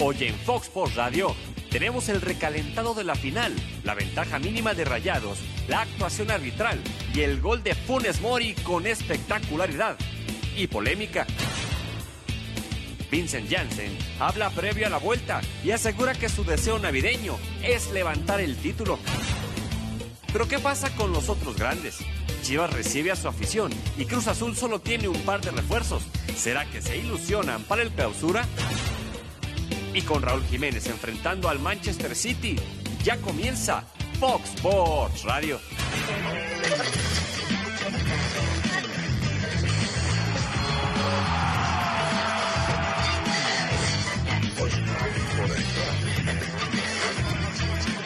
Hoy en Fox Sports Radio tenemos el recalentado de la final, la ventaja mínima de Rayados, la actuación arbitral y el gol de Funes Mori con espectacularidad y polémica. Vincent Janssen habla previo a la vuelta y asegura que su deseo navideño es levantar el título. Pero ¿qué pasa con los otros grandes? Chivas recibe a su afición y Cruz Azul solo tiene un par de refuerzos. ¿Será que se ilusionan para el clausura? Y con Raúl Jiménez enfrentando al Manchester City, ya comienza Fox Sports Radio.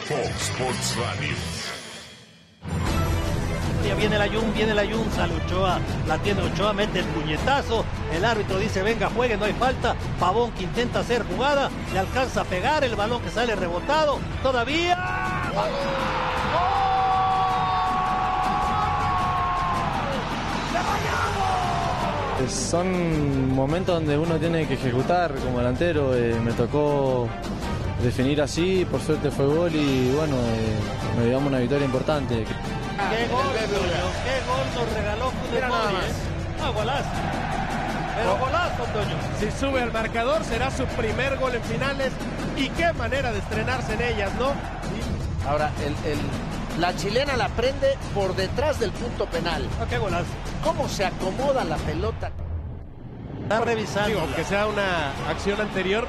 Fox Sports Radio. Ya viene el Ayun, viene el Ayun, sale Ochoa, la tiene Ochoa, mete el puñetazo, el árbitro dice venga juegue, no hay falta, Pavón que intenta hacer jugada, le alcanza a pegar, el balón que sale rebotado, todavía... Son momentos donde uno tiene que ejecutar como delantero. eh, me tocó definir así, por suerte fue gol y bueno, eh, nos llevamos una victoria importante. ¡Qué gol, Toño! ¡Qué gol nos regaló Funes Mori, eh! ¡Ah, golazo! Pero golazo, Toño. Si sube al marcador será su primer gol en finales y qué manera de estrenarse en ellas, ¿no? Ahora, el, el- la chilena la prende por detrás del punto penal. Ah, ¡Qué golazo! ¿Cómo se acomoda la pelota? Está revisando. Digo, aunque sea una acción anterior,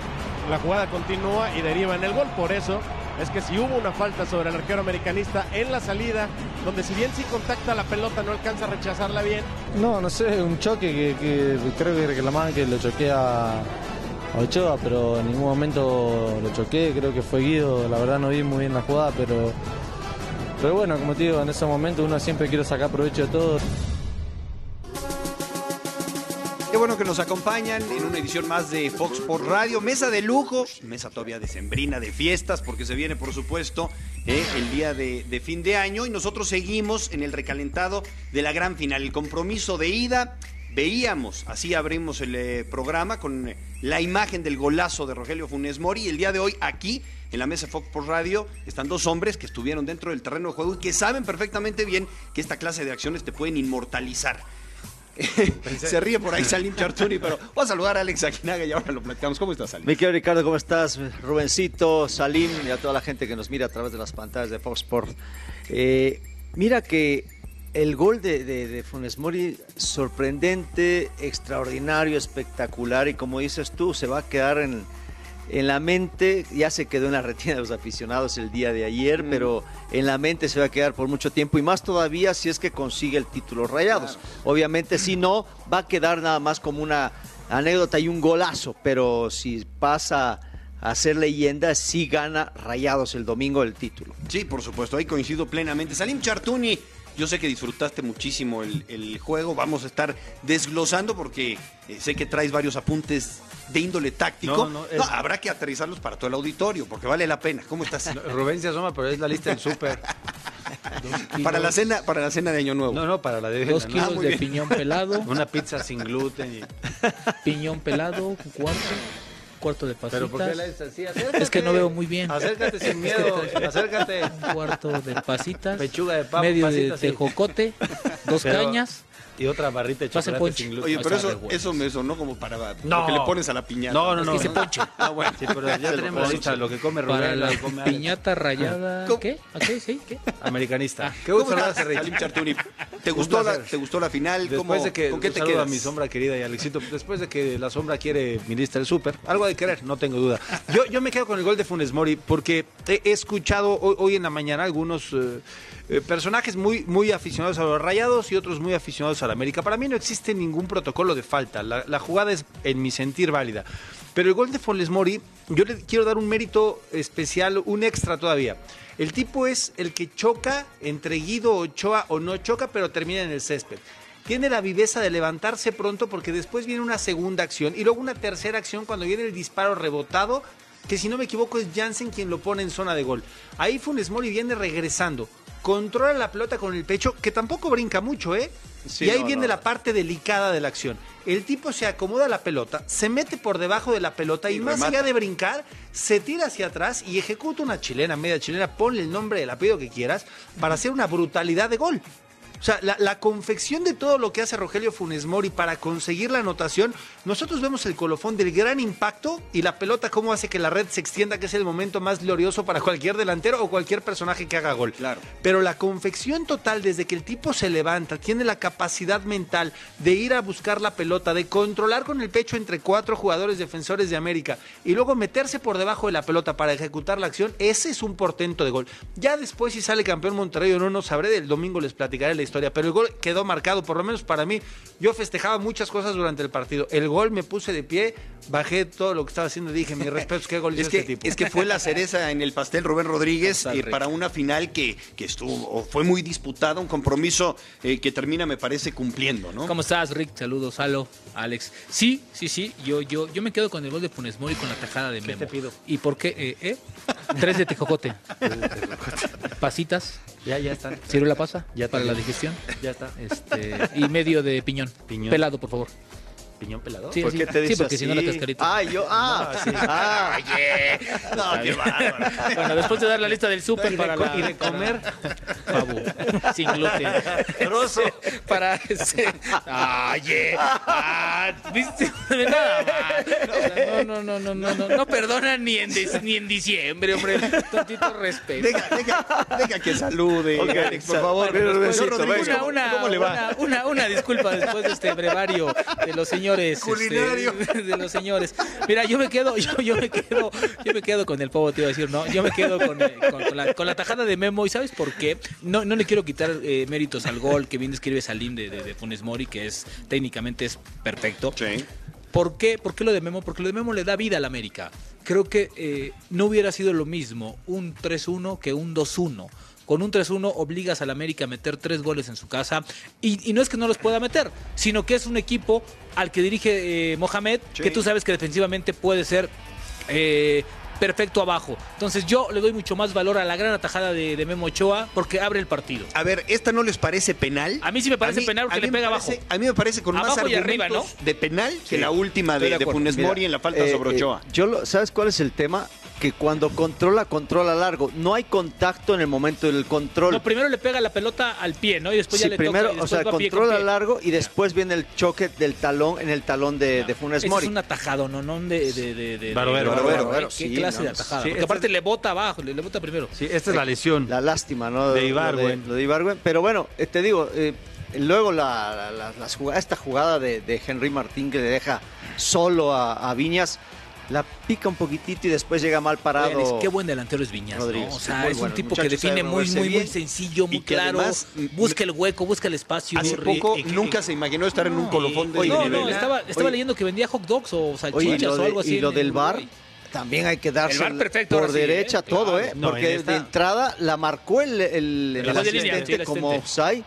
la jugada continúa y deriva en el gol. Por eso es que si hubo una falta sobre el arquero americanista en la salida, donde si bien sí contacta la pelota, no alcanza a rechazarla bien, No, no sé, un choque que, que creo que reclamaban que lo choqué a, a Ochoa, pero en ningún momento lo choqué, creo que fue Guido, la verdad no vi muy bien la jugada, pero, pero bueno, como te digo, en ese momento uno siempre quiere sacar provecho de todo. Qué bueno que nos acompañan en una edición más de Fox por Radio. Mesa de lujo, mesa todavía decembrina de fiestas, porque se viene, por supuesto, eh, el día de, fin de año. Y nosotros seguimos en el recalentado de la gran final. El compromiso de ida. Veíamos, así abrimos el eh, programa con la imagen del golazo de Rogelio Funes Mori. Y el día de hoy, aquí, en la mesa Fox por Radio, están dos hombres que estuvieron dentro del terreno de juego y que saben perfectamente bien que esta clase de acciones te pueden inmortalizar. Se ríe por ahí Salim Chartuni, pero voy a saludar a Alex Aguinaga y ahora lo platicamos. ¿Cómo estás, Salim? Mi querido Ricardo, ¿cómo estás? Rubencito, Salim y a toda la gente que nos mira a través de las pantallas de Fox Sport. Eh, mira que el gol de, de- de Funes Mori, sorprendente, extraordinario, espectacular y como dices tú, se va a quedar en, en la mente, ya se quedó en la retina de los aficionados el día de ayer, pero en la mente se va a quedar por mucho tiempo y más todavía si es que consigue el título rayados. Obviamente si no, va a quedar nada más como una anécdota y un golazo, pero si pasa a ser leyenda, sí gana rayados el domingo el título. Sí, por supuesto, ahí coincido plenamente. Salim Chartuni, yo sé que disfrutaste muchísimo el, el juego. Vamos a estar desglosando porque eh, sé que traes varios apuntes de índole táctico. No, no, es- habrá que aterrizarlos para todo el auditorio porque vale la pena. ¿Cómo estás? Rubén se asoma, pero es la lista del súper. para la cena, para la cena de Año Nuevo. No, no, para la de Dos kilos Ah, de bien. piñón pelado, Una pizza sin gluten. y- piñón pelado, cuarto, cuarto de pasitas. Pero ¿por qué la es así? Acércate. Es que no veo muy bien. Acércate sin miedo, acércate. Un cuarto de pasitas, Pechuga de pavo, medio de sí. tejocote, dos Pero- cañas. Y otra barrita de chocolate ponche. sin gluten. Oye, pero eso, eso me sonó como para No. lo que le pones a la piñata. No, no, Es no. que se ponche. Ah, bueno. Sí, pero ya tenemos la lista de lo que come Rubén. Para lo la que come piñata rayada. ¿Cómo? ¿Qué? ¿A qué? ¿Sí? ¿Qué? Americanista. Qué ¿Cómo gusto. Salim Chartuni? ¿Te gustó, la. ¿Te gustó la final? ¿Cómo- Después de que ¿Con qué te quedas? a mi sombra querida y Alexito, después de que la sombra quiere ministra el súper, algo de querer, no tengo duda. Yo, yo me quedo con el gol de Funes Mori porque he, he escuchado hoy, hoy en la mañana algunos eh, eh, personajes muy, muy aficionados a los rayados y otros muy aficionados a la América. Para mí no existe ningún protocolo de falta, la, jugada es en mi sentir válida. Pero el gol de Funes Mori, yo le quiero dar un mérito especial, un extra todavía. El tipo es el que choca entre Guido Ochoa o no choca, pero termina en el césped. Tiene la viveza de levantarse pronto porque después viene una segunda acción y luego una tercera acción cuando viene el disparo rebotado, que si no me equivoco es Jansen quien lo pone en zona de gol. Ahí Funes Mori viene regresando controla la pelota con el pecho, que tampoco brinca mucho, ¿eh? Sí, y ahí no, viene no. la parte delicada de la acción. El tipo se acomoda la pelota, se mete por debajo de la pelota y, Y más allá de brincar, se tira hacia atrás y ejecuta una chilena, media chilena, ponle el nombre, el apellido que quieras, para hacer una brutalidad de gol. O sea, la, la confección de todo lo que hace Rogelio Funes Mori para conseguir la anotación, nosotros vemos el colofón del gran impacto y la pelota cómo hace que la red se extienda, que es el momento más glorioso para cualquier delantero o cualquier personaje que haga gol. Claro. Pero la confección total, desde que el tipo se levanta, tiene la capacidad mental de ir a buscar la pelota, de controlar con el pecho entre cuatro jugadores defensores de América y luego meterse por debajo de la pelota para ejecutar la acción, ese es un portento de gol. Ya después, si sale campeón Monterrey o no, no sabré. Del domingo les platicaré la historia. Pero el gol quedó marcado, por lo menos para mí. Yo festejaba muchas cosas durante el partido. El gol me puse de pie, bajé todo lo que estaba haciendo y dije, mi respeto, qué gol Es que, este tipo. es que fue la cereza en el pastel Rubén Rodríguez eh, para una final que, que estuvo o fue muy disputada, un compromiso eh, que termina, me parece, cumpliendo, ¿no? ¿Cómo estás, Rick? Saludos, Alo, Alex. Sí, sí, sí. Yo, yo, yo me quedo con el gol de Funes Mori con la tajada de Memo. te pido? ¿Y por qué? Eh, eh? Tres de tejocote. Pasitas. Ya, ya están. ¿Sirve la pasa? Ya para la digestión. Ya está. Este, y medio de piñón. Piñón. Pelado, por favor. Piñón pelado. Sí, ¿Por sí. qué te Sí, dice porque si no la cascarita. Ah, yo, ah, ah. No, qué bárbaro. Bueno, después de dar la lista del súper Y de para la- y de comer. Pavo, sin gluten. Rosso. Para ese. Oye, ah, ¿viste? Nada más. No, no, no, no, no, no, no perdonan ni en, ni en diciembre, hombre. Tantito respeto. Deja, deja, deja que salude, Ok, Alex, por sal- favor. Señor Rubensito, Rodríguez, venga. ¿cómo- Una, ¿Cómo le va? una, una, una disculpa después de este brevario de los señores. Este, Culinario. de los señores. Mira, yo me quedo, yo, yo me quedo, yo me quedo con el pavo, te iba a decir, no, yo me quedo con, eh, con- con la, con la tajada de Memo. ¿Y sabes por qué? No, no le quiero quitar eh, méritos al gol que bien describe Salim de, de, de Funes Mori, que es técnicamente es perfecto. Sí. ¿Por qué? ¿Por qué lo de Memo? Porque lo de Memo le da vida al América. Creo que eh, no hubiera sido lo mismo un 3-1 que un 2-1. Con un 3-1 obligas al América a meter tres goles en su casa. Y, y no es que no los pueda meter, sino que es un equipo al que dirige eh, Mohamed, Sí. que tú sabes que defensivamente puede ser eh, perfecto abajo. Entonces yo le doy mucho más valor a la gran atajada de, de Memo Ochoa porque abre el partido. A ver, ¿esta no les parece penal? A mí sí me parece penal porque a mí le me pega parece- abajo. A mí me parece con más Abajo argumentos arriba, de penal que la última de, de. Funes Mira, Mori en la falta eh, sobre eh, Ochoa. yo lo- ¿Sabes cuál es el tema? Que cuando controla, controla largo. No hay contacto en el momento del control. No, primero le pega la pelota al pie, ¿no? Y después Sí, ya le primero, toca y o sea, va pie con controla pie. largo y después viene el choque del talón en el talón de, de Funes Ese Mori. es un atajado, no, no de, de, de, de- Barbero, barbero, barbero, ¿Qué sí, clase no, de atajada? sí, Porque este aparte es- le bota abajo, le, le bota primero. Sí, esta es la lesión. La lástima, ¿no? De Ibargüen. Lo de, Ibargüen. Pero bueno, eh, te digo, eh, luego la, la- la- las jugada- esta jugada de, de Henry Martín que le deja solo a, a Viñas, la pica un poquitito y después llega mal parado. Oye, qué buen delantero es Viñas, ¿no? Rodríguez, O sea, muy es bueno, un tipo que define muy, muy, muy sencillo, muy claro. además, busca el hueco, busca el espacio. Hace poco Y- nunca se imaginó estar en un colofón de oye, no, nivel, no, ¿eh? estaba, estaba Oye. leyendo que vendía hot dogs o Oye, salchichas lo, o algo así. y lo en- del bar, también hay que darse por sí, derecha ¿eh? todo, Claro. ¿eh? No, Porque de entrada la marcó el, el, el El juez de línea, asistente como offside.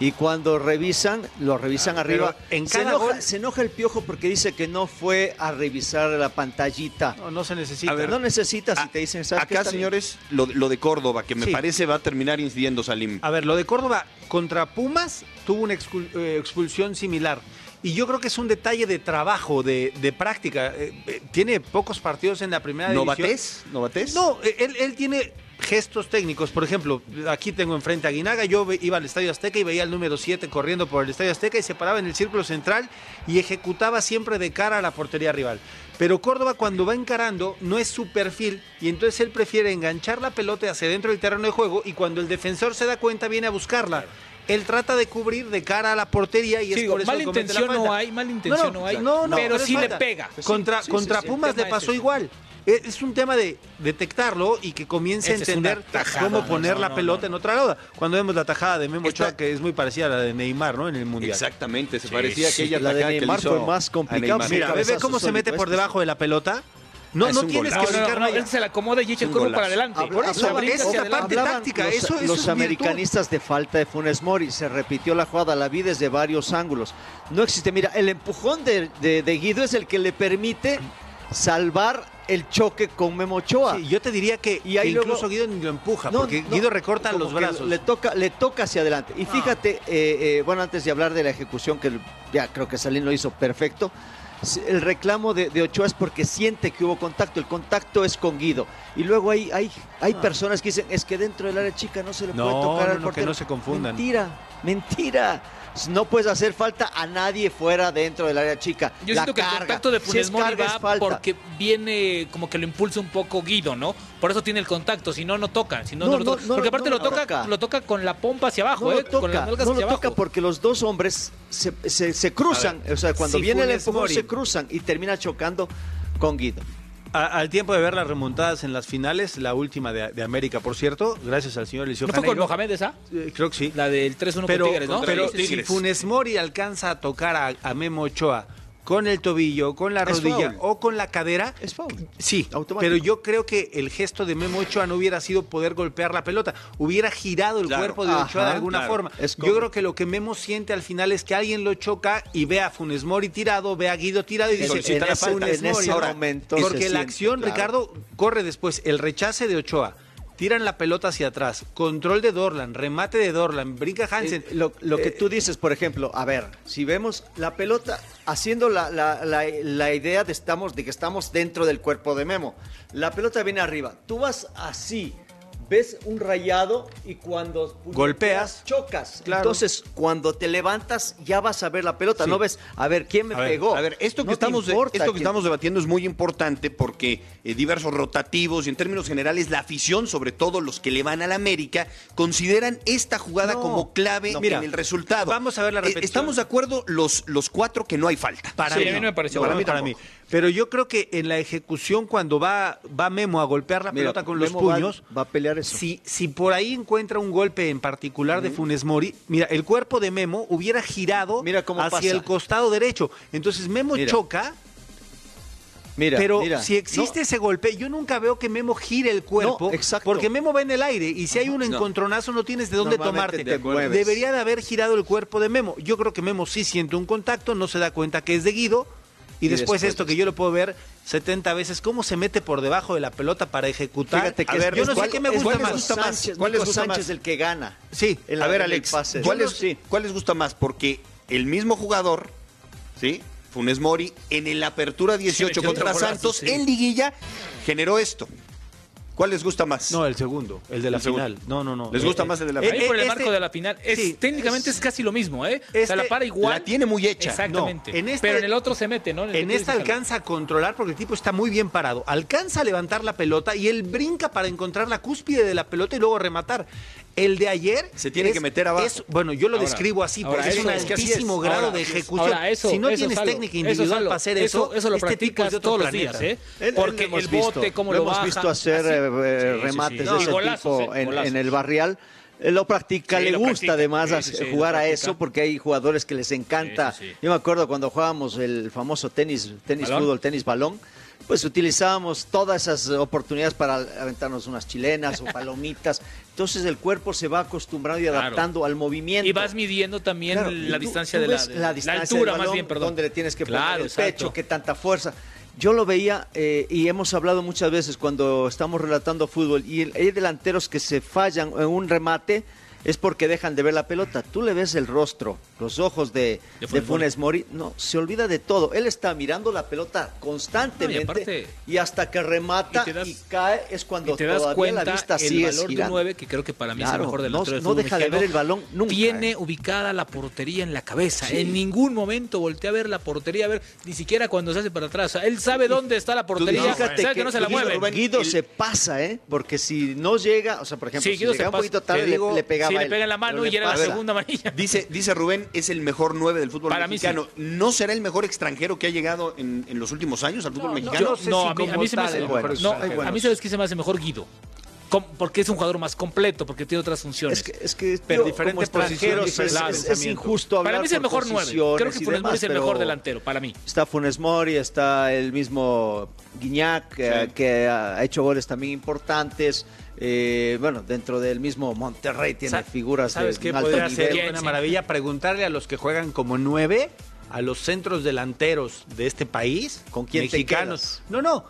Y cuando revisan, lo revisan Ah, arriba. en se, cada enoja, gol- se enoja el piojo porque dice que no fue a revisar la pantallita. No, no se necesita. A ver, no necesitas si te dicen, ¿sabes? Acá, señores, lo, lo de Córdoba, que me Sí. parece va a terminar incidiendo Salim. A ver, lo de Córdoba contra Pumas tuvo una expul- eh, expulsión similar. Y yo creo que es un detalle de trabajo, de, de práctica. Eh, eh, tiene pocos partidos en la primera división. ¿Novatés? ¿Novatés? No, eh, él, él tiene gestos técnicos. Por ejemplo, aquí tengo enfrente a Guinaga. Yo iba al Estadio Azteca y veía al número 7 corriendo por el Estadio Azteca y se paraba en el círculo central y ejecutaba siempre de cara a la portería rival. Pero Córdoba cuando va encarando no es su perfil y entonces él prefiere enganchar la pelota hacia dentro del terreno de juego y cuando el defensor se da cuenta viene a buscarla. Él trata de cubrir de cara a la portería y Sí, es digo, por eso que comete la intención no hay, mala intención no, hay, no, no, pero es sí le pega. Contra, sí, contra sí, Pumas le es pasó igual. Es es un tema de detectarlo y que comience es a entender tajada, cómo no, poner no, la no, pelota no. en otra lado. Cuando vemos la tajada de Memo Esta- Ochoa, que es muy parecida a la de Neymar, ¿no? En el Mundial. Exactamente, se Sí, parecía sí. aquella La de que Neymar hizo fue más a complicado. Neymar. Mira, ve, cómo se mete por debajo de la pelota. No, Ah, es no tienes golazo. que No, no, brincar no, él se la acomoda y echa el cuerpo para adelante. Habla- Por eso, hablaban- esta esta parte táctica, los, eso- eso los es virtud. americanistas de falta de Funes Mori. Se repitió la jugada, la vi desde varios ángulos. No existe. Mira, el empujón de, de- de Guido es el que le permite salvar el choque con Memo Ochoa. Sí, yo te diría que, Y ahí que luego- incluso Guido lo empuja, No, porque no, Guido recorta los brazos. Le toca, le toca hacia adelante. Y fíjate, eh, eh, bueno, antes de hablar de la ejecución, que ya creo que Salín lo hizo perfecto, el reclamo de, de Ochoa es porque siente que hubo contacto. El contacto es con Guido. Y luego hay, hay, hay personas que dicen, es que dentro del área chica no se le No, puede tocar al que portero. no se confundan. Mentira, mentira. No puedes hacer falta a nadie fuera dentro del área chica. Yo La siento que el contacto de Si Funes Mori es va falta. porque viene como que lo impulsa un poco Guido, ¿no? Por eso tiene el contacto, si no, no toca. Si no, No, no lo toca. no, porque aparte lo, toca, toca. lo toca con la pompa hacia abajo, No ¿eh? lo con las toca, nalgas no hacia lo toca porque los dos hombres se, se- se cruzan. Ver, o sea, cuando si viene el empujón Mori- se cruzan y termina chocando con Guido. A- al tiempo de ver las remontadas en las finales, la última de, de América, por cierto, gracias al señor Eliseo ¿No fue con Janeiro. Mohamed esa? Eh, creo que sí. La del 3-1 pero con Tigres, ¿no? pero si. Funes Mori alcanza a tocar a, a Memo Ochoa con el tobillo, con la rodilla o con la cadera, Es foul. sí, Automático. pero yo creo que el gesto de Memo Ochoa no hubiera sido poder golpear la pelota, hubiera girado el Claro. cuerpo de Ochoa de alguna claro. forma. Es yo creo que lo que Memo siente al final es que alguien lo choca y ve a Funes Mori tirado, ve a Guido tirado y dice, en en ese momento se porque la siente, acción, claro. Ricardo, corre después el rechace de Ochoa. Tiran la pelota hacia atrás, control de Dorlan, remate de Dorlan, brinca Hansen. Eh, lo, lo que Eh, tú dices, por ejemplo, a ver, si vemos la pelota haciendo la, la- la- la idea de, estamos, de que estamos dentro del cuerpo de Memo, la pelota viene arriba, tú vas así, ves un rayado y cuando Golpeas. chocas. Claro. Entonces, cuando te levantas, ya vas a ver la pelota, Sí. no ves, a ver, ¿quién me A ver, pegó? A ver, esto que, No estamos, esto que estamos debatiendo es muy importante porque eh, diversos rotativos y en términos generales la afición, sobre todo los que le van a la América, consideran esta jugada No, como clave no, mira, en el resultado. vamos a ver la Eh, repetición. Estamos de acuerdo los, los cuatro que no hay falta. Para Sí, mí, a mí no me pareció para para mí. Pero yo creo que en la ejecución, cuando va, va Memo a golpear la Mira, pelota con los Memo puños, va a pelear eso. Si, si por ahí encuentra un golpe en particular de Funes Mori, mira, el cuerpo de Memo hubiera girado Mira cómo hacia pasa. el costado derecho. Entonces Memo Mira. choca, Mira, pero mira, si existe no, ese golpe, yo nunca veo que Memo gire el cuerpo, No, exacto. porque Memo va en el aire y si hay un encontronazo no tienes de dónde tomarte. te. Debería de haber girado el cuerpo de Memo. Yo creo que Memo sí siente un contacto, no se da cuenta que es de Guido. Y, Y después, después esto que yo lo puedo ver 70 veces, cómo se mete por debajo de la pelota para ejecutar. Fíjate que A es- ver, yo no sé ¿cuál- qué me es- gusta ¿cuál les más. gusta más? ¿Cuál ¿Cuál les gusta Sánchez más? el que gana? Sí, A ver, Alex, pase. ¿cuál, Yo es- no- sí. cuál les gusta más? Porque el mismo jugador, ¿sí? Funes Mori, en el Apertura 18 Sí, contra Santos, sí. en Liguilla, generó esto. ¿Cuál les gusta más? No, el segundo, el de la El segundo. final. No, no, no. ¿Les gusta más el de la Ahí final? por el este- marco de la final. Es, sí, técnicamente es, casi lo mismo, ¿eh? o sea, este la para igual. la tiene muy hecha. Exactamente. No, en este- Pero en el otro se mete, ¿no? En tú esta alcanza a controlar porque el tipo está muy bien parado. Alcanza a levantar la pelota y él brinca para encontrar la cúspide de la pelota y luego rematar. El de ayer Se tiene que meter abajo. es- bueno, yo lo Ahora, describo así ahora, porque es un eso- es es. altísimo grado Ahora, de ejecución. Ahora, eso- si no eso, tienes Salo, técnica individual Salo, para hacer eso, eso lo este tipo practicas es de otro todos los días, ¿eh? Porque lo hemos el visto, bote, cómo lo lo, hemos baja, visto hacer así. eh, eh, Sí, sí, remates sí. de ese golazos, tipo ¿eh? en, el barrial. Él lo practica, Sí, le lo gusta practica. además Sí, sí, jugar a eso porque hay jugadores que les encanta. Sí, sí, sí. Yo me acuerdo cuando jugábamos el famoso tenis, tenis ¿Balón? fútbol, tenis balón, pues utilizábamos todas esas oportunidades para aventarnos unas chilenas o palomitas. Entonces el cuerpo se va acostumbrando y Claro. adaptando al movimiento. Y vas midiendo también Claro, la tú- distancia tú de la, altura, del más bien, perdón. Donde le tienes que poner el exacto. pecho, qué tanta fuerza. Yo lo veía eh, y hemos hablado muchas veces cuando estamos relatando fútbol y el- hay delanteros que se fallan en un remate es porque dejan de ver la pelota. Tú le ves el rostro, los ojos de, De de Funes Mori, no, se olvida de todo. Él está mirando la pelota constantemente No, y aparte- y hasta que remata Y te das- y cae es cuando y te das todavía cuenta la vista el sigue valor de un girando. 9 que creo que para mí es el mejor no- delantero del no fútbol deja de ver el balón nunca, Tiene ¿eh? ubicada la portería en la cabeza. En ningún momento voltea a ver la portería, a ver ni siquiera cuando se hace para atrás. Él sabe dónde está la portería, sabe que, no se la Guido- mueve. Guido El- se pasa, ¿eh? Porque si no llega, o sea, por ejemplo, Sí, si llegaba un poquito tarde, le- le, pegaba sí, le pega en la mano y era la segunda amarilla. Dice, dice Rubén, es el mejor 9 del fútbol Para mí mexicano. ¿No será el mejor extranjero que ha llegado en, en los últimos años al fútbol mexicano? no sé no, si a mí, a como mí se me hace, el mejor no, extranjero. a mí sabes que se me hace mejor Guido. Porque es un jugador más completo, porque tiene otras funciones. Es que, es que Pero yo, diferente como extranjeros posición, es, diferente es- es injusto hablar para mí es el mejor 9. Creo que Funes Mori es el mejor delantero, para mí. Está Funes Mori, está el mismo Guiñac, eh, que ha hecho goles también importantes. Eh, bueno, dentro del mismo Monterrey tiene Sa- figuras ¿Sabes de qué podría ser una maravilla? Preguntarle a los que juegan como nueve a los centros delanteros de este país, ¿Con quién te mexicanos. quedas? no, no.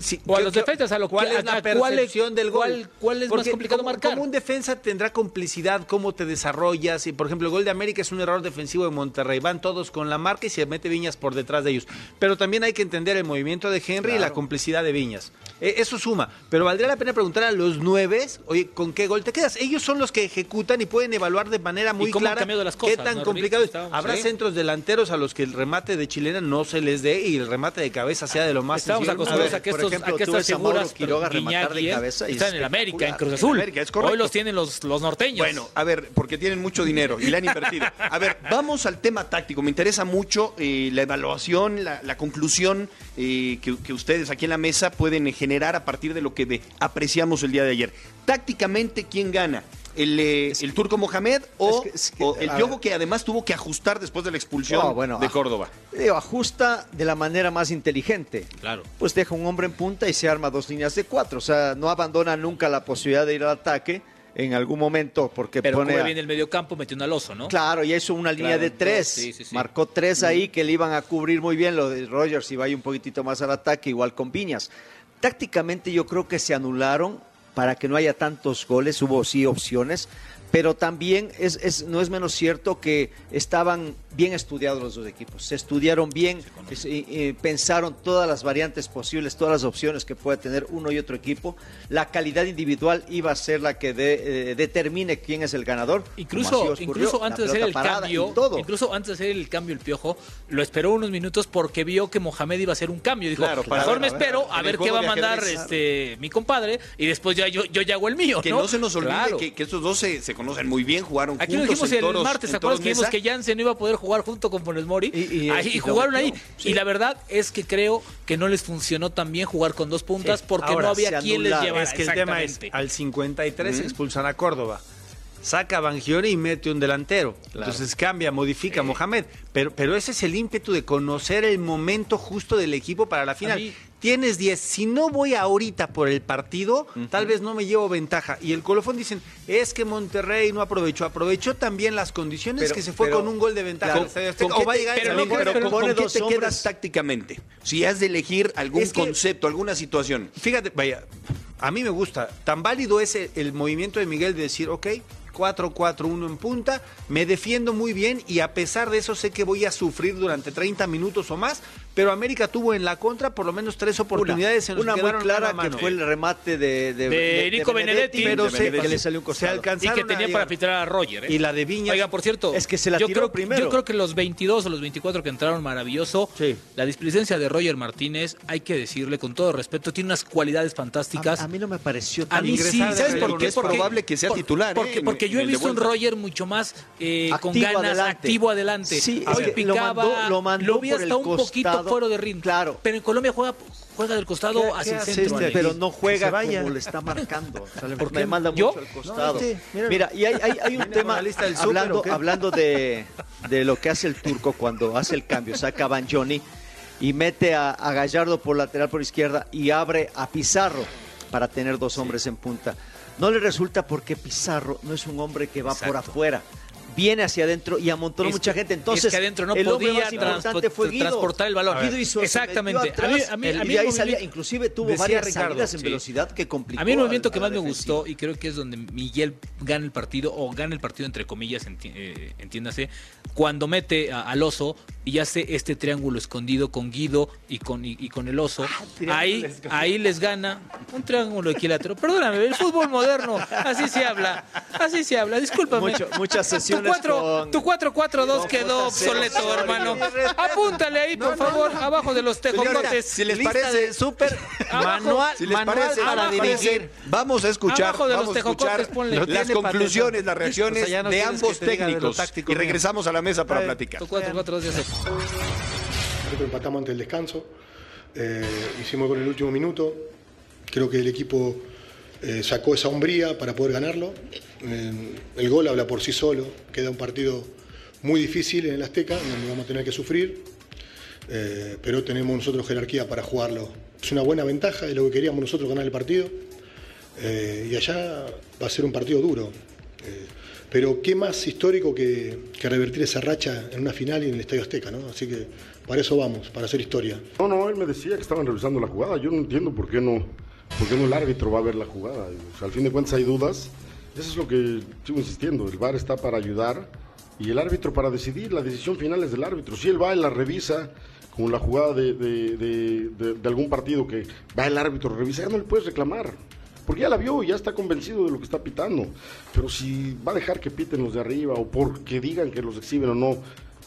Sí, O a ¿qué- los defensas, a lo que- ¿Cuál a- es la cuál- percepción del gol? cuál- cuál es más complicado como- marcar? Como un defensa tendrá complicidad, cómo te desarrollas. Y por ejemplo, el gol de América es un error defensivo de Monterrey. Van todos con la marca y se mete Viñas por detrás de ellos. Pero también hay que entender el movimiento de Henry y la complicidad de Viñas. Eh, eso suma. Pero valdría la pena preguntar a los nueve, oye, ¿con qué gol te quedas? Ellos son los que ejecutan y pueden evaluar de manera muy clara qué tan ¿no, complicado es. Habrá sí. centros delanteros a los que el remate de chilena no se les dé y el remate de cabeza sea de lo más Estamos acostumbrados A que, estos, ejemplo, a que tú estas ves a Mauro Quiroga rematar de cabeza y están es en el América, en. Cruz En Azul. América, es correcto. Hoy los tienen los, los norteños. Bueno, a ver, porque tienen mucho dinero y le han invertido. A ver, vamos al tema táctico. Me interesa mucho eh, la evaluación, la, la conclusión eh, que, que ustedes aquí en la mesa pueden generar a partir de lo que apreciamos el día de ayer. Tácticamente, ¿quién gana? ¿El, eh, el turco Mohamed o, es que- es que, o el Piojo que además tuvo que ajustar después de la expulsión bueno, de Córdoba? Digo, ajusta de la manera más inteligente. Claro. Pues deja un hombre en punta y se arma dos líneas de cuatro. O sea, no abandona nunca la posibilidad de ir al ataque en algún momento porque Pero pone... a- bien el medio campo, metió un aloso, ¿no? Claro, y hizo una línea Claro, de tres. sí, sí, sí. Marcó tres ahí que le iban a cubrir muy bien. Lo de Rogers iba ahí un poquitito más al ataque, igual con Viñas. Tácticamente yo creo que se anularon para que no haya tantos goles. Hubo sí opciones. Pero también es, es- no es menos cierto que estaban bien estudiados los dos equipos. Se estudiaron bien, es- y- y pensaron todas las variantes posibles, todas las opciones que puede tener uno y otro equipo. La calidad individual iba a ser la que de- eh, determine quién es el ganador. Incluso, ocurrió. incluso antes de hacer el cambio, todo. incluso antes de hacer el cambio el piojo, lo esperó unos minutos porque vio que Mohamed iba a hacer un cambio. Dijo, Claro, para mejor ver, me a ver, espero a ver qué va a mandar este mi compadre y después ya yo, yo ya hago el mío. Que ¿no? no se nos olvide Claro. que, que estos dos se, se conocen muy bien, jugaron Aquí lo juntos dijimos en el toros, martes, ¿te acuerdas que dijimos que Jansen no iba a poder jugar junto con Funes Mori? Y- y- ahí y lo jugaron ahí. sí. Y la verdad es que creo que no les funcionó tan bien jugar con dos puntas Sí. porque Ahora, no había quien les llevara. Es que el tema es, al 53 expulsan a Córdoba. Saca a Bangioni y mete un delantero. Entonces cambia, modifica a Mohamed. Pero, pero ese es el ímpetu de conocer el momento justo del equipo para la final. mí- Tienes 10. Si no voy ahorita por el partido, tal vez no me llevo ventaja. Y el colofón dicen, es que Monterrey no aprovechó. Aprovechó también las condiciones Pero- que se fue pero- con un gol de ventaja. ¿Con o va a llegar pero no, pero pero ¿con- pone ¿con qué dos te quedas tácticamente? Si has de elegir algún Es que- concepto, alguna situación. Fíjate, vaya, a mí me gusta. Tan válido es el, el movimiento de Miguel de decir, ok, 4-4-1 en punta, me defiendo muy bien y a pesar de eso sé que voy a sufrir durante 30 minutos o más, pero América tuvo en la contra por lo menos tres oportunidades en las una que muy clara mano a mano. que fue el remate de, de, De Nico Benedetti. pero de se, Benedetti, que le salió un se costado. y alcanzaron que a tenía para filtrar a Roger. ¿eh? Y la de Viñas. Oiga, por cierto, Es que se la yo tiró creo, primero. Yo creo que los 22 o los 24 que entraron maravilloso. Sí. La displicencia de Roger Martínez, hay que decirle con todo respeto, tiene unas cualidades fantásticas. A, a mí no me pareció A tan mí sí, ¿sabes por qué? Es Porque- probable que sea por- titular, ¿eh? Porque, en- porque yo he visto un. Roger mucho más eh, con Activo ganas, adelante. activo adelante. Sí, Hoy es que lo mandó- lo mandó vi por hasta el un poquito. Fuera de ritmo. Claro. Pero en Colombia juega, juega del costado ¿Qué- hacia qué el centro. Este, pero no juega vaya. como le está marcando. O sea, le- ¿Por me qué? manda ¿Yo? mucho al costado. No, este. Mira, y hay, hay- hay un ¿Viene tema hablando, hablando de, de lo que hace el turco cuando hace el cambio, saca a Banjoni y mete a, a Gallardo por lateral por izquierda y abre a Pizarro para tener dos hombres en punta. No le resulta porque Pizarro no es un hombre que va por afuera. Viene hacia adentro y amontonó Es mucha que- gente. es Entonces, que adentro no el podía más importante transpo- fue Guido. transportar el balón. Guido hizo, Exactamente. A mí- a mí- a mí y ahí salía, inclusive tuvo varias Ricardo, salidas en sí. velocidad que complicó. A mí el movimiento que más me gustó y creo que es donde Miguel gana el partido o gana el partido entre comillas, enti- eh, entiéndase, cuando mete al oso y hace este triángulo escondido con Guido y con, y, y con el oso. Ahí, ahí les gana un triángulo equilátero. Perdóname, el fútbol moderno, así se habla, así se habla, discúlpame. Mucho- muchas Tu sesiones 4 con- tu 4-4-2 quedó puta, cero, obsoleto, hermano. Apúntale ahí, por favor, abajo de los tejocotes. si les parece, súper manual, Si les manual parece, para dirigir. Vamos a escuchar, Abajo de los vamos a escuchar tejocotes, ponle. Las conclusiones, las reacciones O sea, no de ambos técnicos. táctico Y regresamos a la mesa para platicar. Tu 4-4-2 ya sé. Creo que empatamos ante el descanso. Eh, hicimos con el último minuto. Creo que el equipo eh, sacó esa hombría para poder ganarlo. Eh, el gol habla por sí solo. Queda un partido muy difícil en el Azteca, donde vamos a tener que sufrir. Eh, pero tenemos nosotros jerarquía para jugarlo. Es una buena ventaja, es lo que queríamos nosotros ganar el partido. Y allá va a ser un partido duro. Pero qué más histórico que, que revertir esa racha en una final y en el Estadio Azteca, ¿no? Así que para eso vamos, para hacer historia. No, no, él me decía que estaban revisando la jugada. Yo no entiendo por qué no, por qué no el árbitro va a ver la jugada. Al fin de cuentas hay dudas. Eso es lo que sigo insistiendo. El VAR está para ayudar y el árbitro para decidir. La decisión final es del árbitro. Si él va y la revisa, como la jugada de, de- algún partido que va el árbitro, revisa, ya no le puedes reclamar. Porque ya la vio y ya está convencido de lo que está pitando. Pero si va a dejar que piten los de arriba o porque digan que los exhiben o no,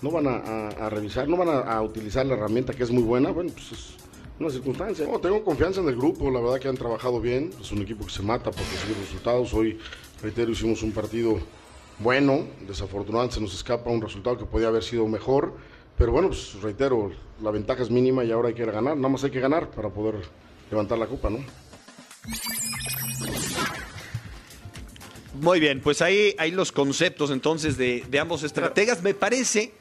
no van a, revisar, no van a, utilizar la herramienta que es muy buena, bueno, pues es una circunstancia. No, tengo confianza en el grupo, la verdad que han trabajado bien. Es un equipo que se mata por conseguir resultados. Hoy, reitero, hicimos un partido bueno. Desafortunadamente se nos escapa un resultado que podía haber sido mejor. Pero bueno, pues reitero, la ventaja es mínima y ahora hay que ganar. Nada más hay que ganar para poder levantar la copa, ¿no? Muy bien, pues ahí hay los conceptos entonces de, de ambos estrategas. Me parece,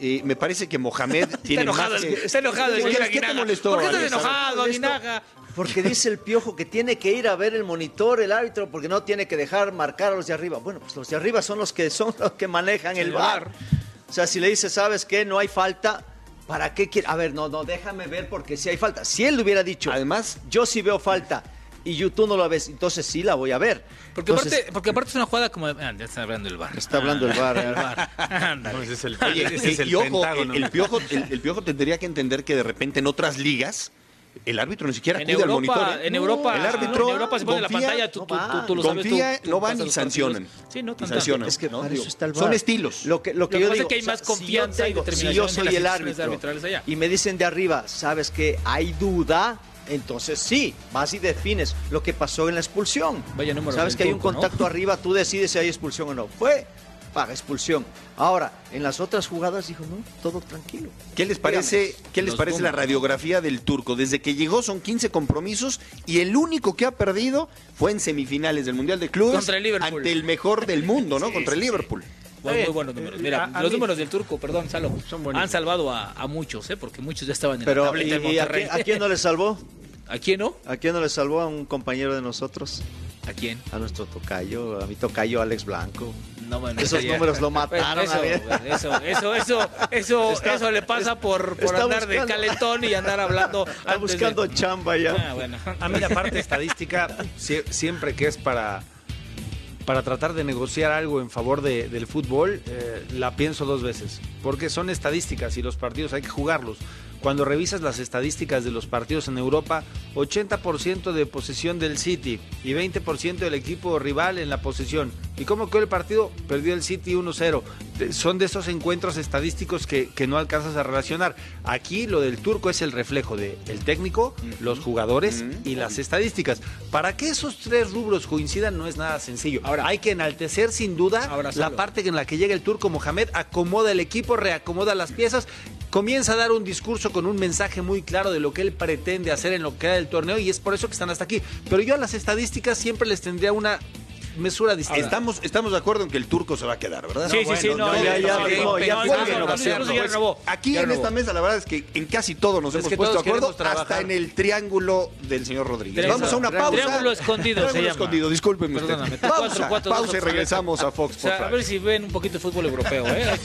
eh, me parece que Mohamed tiene enojado más el- que- está enojado ¿Qué- señor ¿Qué te molestó? ¿Por qué estás enojado, Aguinaga? Porque dice el piojo que tiene que ir a ver el monitor, el árbitro, porque no tiene que dejar marcar a los de arriba. Bueno, pues los de arriba son los que son los que manejan el el bar. O sea, si le dice, ¿sabes qué? No hay falta. ¿Para qué quiere? A ver, no, no, déjame ver porque sí hay falta. Si él le hubiera dicho, además, yo sí veo falta y you- tú no la ves, entonces sí la voy a ver. Porque, Entonces, aparte, porque aparte es una jugada como... de- Ah, ya está hablando el bar. Está hablando el VAR, El ¿eh? Oye, eh, y ojo, el, el piojo, el, el piojo tendría que entender que de repente en otras ligas el árbitro ni siquiera En al Europa, monitor. ¿eh? en Europa, el árbitro en Europa se pone la confía- pantalla, tú, tú, no tú, va. tú lo sabes. tú- confía, tú no van y los sancionan. Sí, no, sancionan. Es que para Digo, el Son estilos. Lo que, lo que Lo que yo pasa es digo, que hay o sea, más si yo confianza y tengo- Si determinación yo en soy las el árbitro y me dicen de arriba, sabes que hay duda, entonces sí, vas y defines lo que pasó en la expulsión. Vaya número Sabes que hay un turco, ¿no? contacto arriba, tú decides si hay expulsión o no. Fue, paga expulsión. Ahora, en las otras jugadas dijo, no, todo tranquilo. ¿Qué les parece, ¿qué les parece la radiografía del turco? Desde que llegó son 15 compromisos y el único que ha perdido fue en semifinales del Mundial de Clubes Contra el Liverpool. ante el mejor del mundo, ¿no? Sí, Contra el sí, Liverpool. Muy, muy buenos números. Mira, A- a los mí- números del turco, perdón, Salo, han salvado a, a muchos, ¿eh? Porque muchos ya estaban en la Pero, ¿y, tablita del y a, Monterrey. quién, a quién no le salvó? ¿A quién no? ¿A quién no le salvó? A un compañero de nosotros. ¿A quién? A nuestro tocayo, a mi tocayo Alex Blanco. No, bueno, Esos números lo mataron. Eso, eso, eso, eso, eso, Está- eso le pasa por, por andar de calentón y andar hablando. Está de- buscando chamba ya. Ah, bueno. A mí la parte estadística, sie- siempre que es para, para tratar de negociar algo en favor de- del fútbol, eh, la pienso dos veces. Porque son estadísticas y los partidos hay que jugarlos. Cuando revisas las estadísticas de los partidos en Europa, 80% de posesión del City y 20% del equipo rival en la posesión. ¿Y cómo quedó el partido? Perdió el City 1-0. De- Son de esos encuentros estadísticos que, que no alcanzas a relacionar. Aquí lo del turco es el reflejo del el técnico, los jugadores y las estadísticas. Para que esos tres rubros coincidan no es nada sencillo. Ahora, hay que enaltecer sin duda la parte en la que llega el turco Mohamed, acomoda el equipo, reacomoda las piezas, comienza a dar un discurso con un mensaje muy claro de lo que él pretende hacer en lo que queda del torneo y es por eso que están hasta aquí. Pero yo a las estadísticas siempre les tendría una mesura distinta. Estamos, estamos de acuerdo en que el turco se va a quedar, ¿verdad? Sí, sí, sí, no, Pues, aquí Ya en esta mesa la verdad es que en casi todo nos Es hemos puesto de acuerdo, hasta en el triángulo del señor Rodríguez. Vamos a una pausa. Triángulo escondido se Triángulo llama. escondido, discúlpeme usted. Perdóname. Pausa, pausa y regresamos a Fox a ver si ven un poquito de fútbol europeo, ¿eh?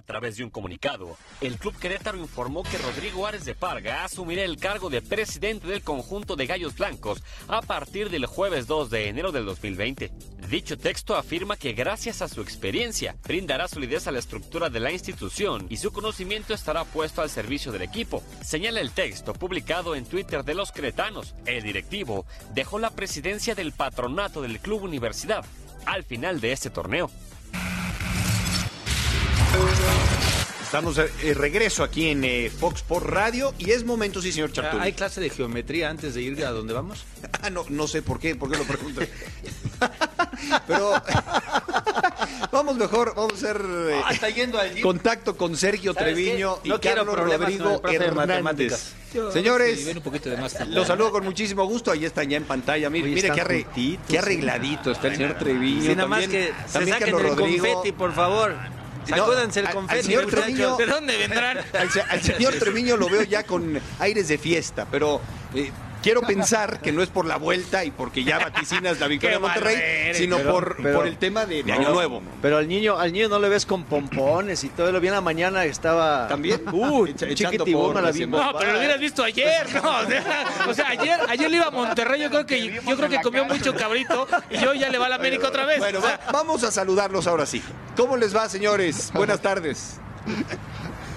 A través de un comunicado, el Club Querétaro informó que Rodrigo Árez de Parga asumirá el cargo de presidente del conjunto de Gallos Blancos a partir del jueves 2 de enero del 2020. Dicho texto afirma que gracias a su experiencia brindará solidez a la estructura de la institución y su conocimiento estará puesto al servicio del equipo. Señala el texto publicado en Twitter de los cretanos. El directivo dejó la presidencia del patronato del Club Universidad al final de este torneo. Estamos de eh, regreso aquí en eh, Fox Sports Radio y es momento, sí, señor Chartuli. ¿Hay clase de geometría antes de ir a donde vamos? Ah, no, no sé por qué, por qué lo pregunto. Pero vamos mejor, vamos a hacer eh, Ah, está yendo contacto con Sergio ¿Sabes Treviño y Carlos Rodrigo Hernández. Yo, Señores, sí, ven un poquito de más fútbol. los saludo con muchísimo gusto. Ahí están ya en pantalla. Mire, Oye, mire qué, arre- juntitos, qué arregladito está el señor Treviño. Sí, nada más también- que se también saquen Carlos el Rodrigo. confeti, por favor. Sacúdanse el al- al confeti. señor. Treviño- ¿De dónde vendrán? Al, al señor Treviño lo veo ya con aires de fiesta, pero eh, quiero pensar que no es por la vuelta y porque ya vaticinas la victoria de Monterrey, eres. sino Pero- por, pero- por el tema de, de No, Año Nuevo. Pero al niño, al niño no le ves con pompones y todo. Lo vi en la mañana estaba. También. Uh, Echa- la. No, pero lo hubieras visto ayer, no, o sea, o sea, ayer, ayer le iba a Monterrey, yo creo que, yo creo que comió mucho cabrito y hoy ya le va a la América otra vez. Bueno, o sea, va- vamos a saludarlos ahora sí. ¿Cómo les va, señores? Buenas tardes.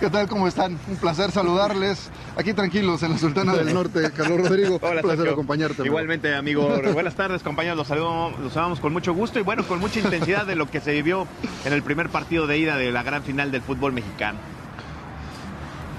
¿Qué tal? ¿Cómo están? Un placer saludarles. Aquí tranquilos en la Sultana del Norte, Carlos Rodrigo. Hola, Un placer Sergio. acompañarte. Igualmente, amigo. Buenas tardes, compañeros. Los saludamos, los saludamos con mucho gusto y bueno, con mucha intensidad de lo que se vivió en el primer partido de ida de la gran final del fútbol mexicano.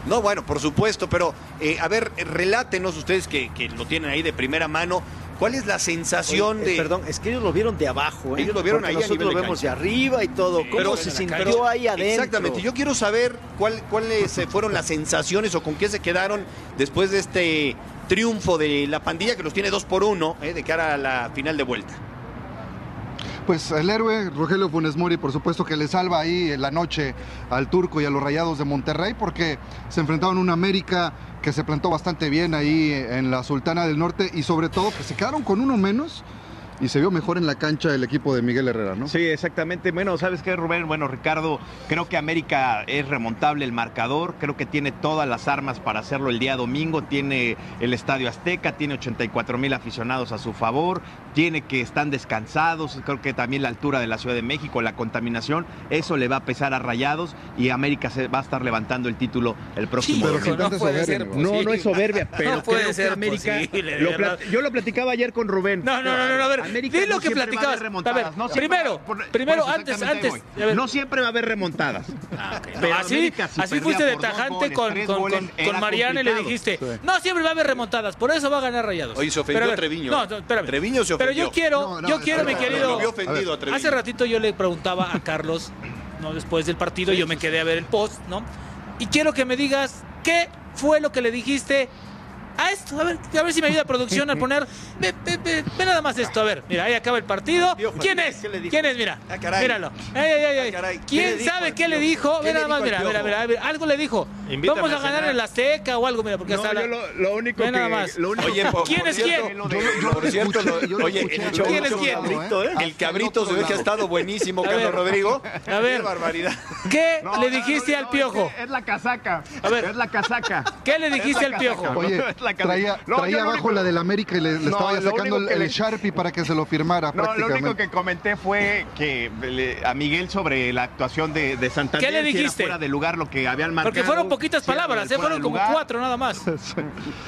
No, bueno, por supuesto, pero eh, a ver, relátenos ustedes que, que lo tienen ahí de primera mano. ¿Cuál es la sensación Oye, eh, de.? Perdón, es que ellos lo vieron de abajo. ¿eh? Ellos lo vieron Porque ahí a Nosotros nivel lo de vemos cancha. de arriba y todo. ¿Cómo Pero se sintió ahí adentro? Exactamente. Yo quiero saber cuál, cuáles eh, fueron las sensaciones o con qué se quedaron después de este triunfo de la pandilla que los tiene dos por uno eh, de cara a la final de vuelta. Pues el héroe, Rogelio Funes Mori, por supuesto que le salva ahí en la noche al Turco y a los Rayados de Monterrey porque se enfrentaron a una América que se plantó bastante bien ahí en la Sultana del Norte y sobre todo que se quedaron con uno menos y se vio mejor en la cancha el equipo de Miguel Herrera, ¿no? Sí, exactamente. Bueno, ¿sabes qué, Rubén? Bueno, Ricardo, creo que América es remontable el marcador. Creo que tiene todas las armas para hacerlo el día domingo. Tiene el Estadio Azteca, tiene 84 mil aficionados a su favor. Tiene que están descansados. Creo que también la altura de la Ciudad de México, la contaminación, eso le va a pesar a Rayados y América se va a estar levantando el título el próximo pero domingo. sin tanta soberbia, No, no es soberbia, pero No puede creo que ser América. posible, lo yo lo platicaba ayer con Rubén. No, no, no, no, no, a ver, América di lo no que siempre va a haber platicabas. remontadas. A ver, No primero, por- primero, por antes, antes. No siempre va a haber remontadas. Pero así, América, si así fuiste de tajante goles, con, con, Mariana y le dijiste, no, siempre va a haber remontadas, por eso va a ganar Rayados. Oye, se ofendió Pero a ver, Treviño, No, ¿eh? no, espérame. Treviño se Pero ofendió. yo quiero, No, no, yo quiero, mi querido. lo vio ofendido a Treviño. Hace ratito yo le preguntaba a Carlos, no después del partido, yo me quedé a ver el post, ¿no? Y quiero que me digas qué fue lo que le dijiste a esto. A ver, a ver si me ayuda producción a poner. Ve, ve, ve, ve nada más esto. A ver, mira, ahí acaba el partido. ¿Quién es? ¿Quién es? Mira, Ah, caray. míralo. Ay, ay, ay, ay. Ah, caray. ¿Qué ¿Quién sabe al qué le Piojo? dijo? ¿Qué Ve nada más, mira, al mira, Piojo? mira, mira, algo le dijo. Invítame Vamos a a ganar en la Azteca o algo, mira, porque No, hasta yo lo, lo único Ve que. nada más. Lo único Oye, por, ¿Quién por es cierto, quién? Yo, por cierto, oye, show- ¿Quién es quién? ¿eh? el cabrito se ve que ha estado buenísimo, Carlos. Rodrigo. A ver. Qué barbaridad. ¿Qué le dijiste al piojo? Es, la casaca. A ver. Es la casaca. ¿Qué le dijiste al. Piojo? Oye, la traía, No, abajo único- la del América y le, le No, estaba sacando el, que el le- Sharpie para que se lo firmara No, lo único que comenté fue que le- a Miguel sobre la actuación de, de Santander. ¿Qué le si era dijiste? fuera de lugar lo que habían marcado. Porque fueron poquitas si palabras, ¿eh? fueron como lugar. cuatro nada más.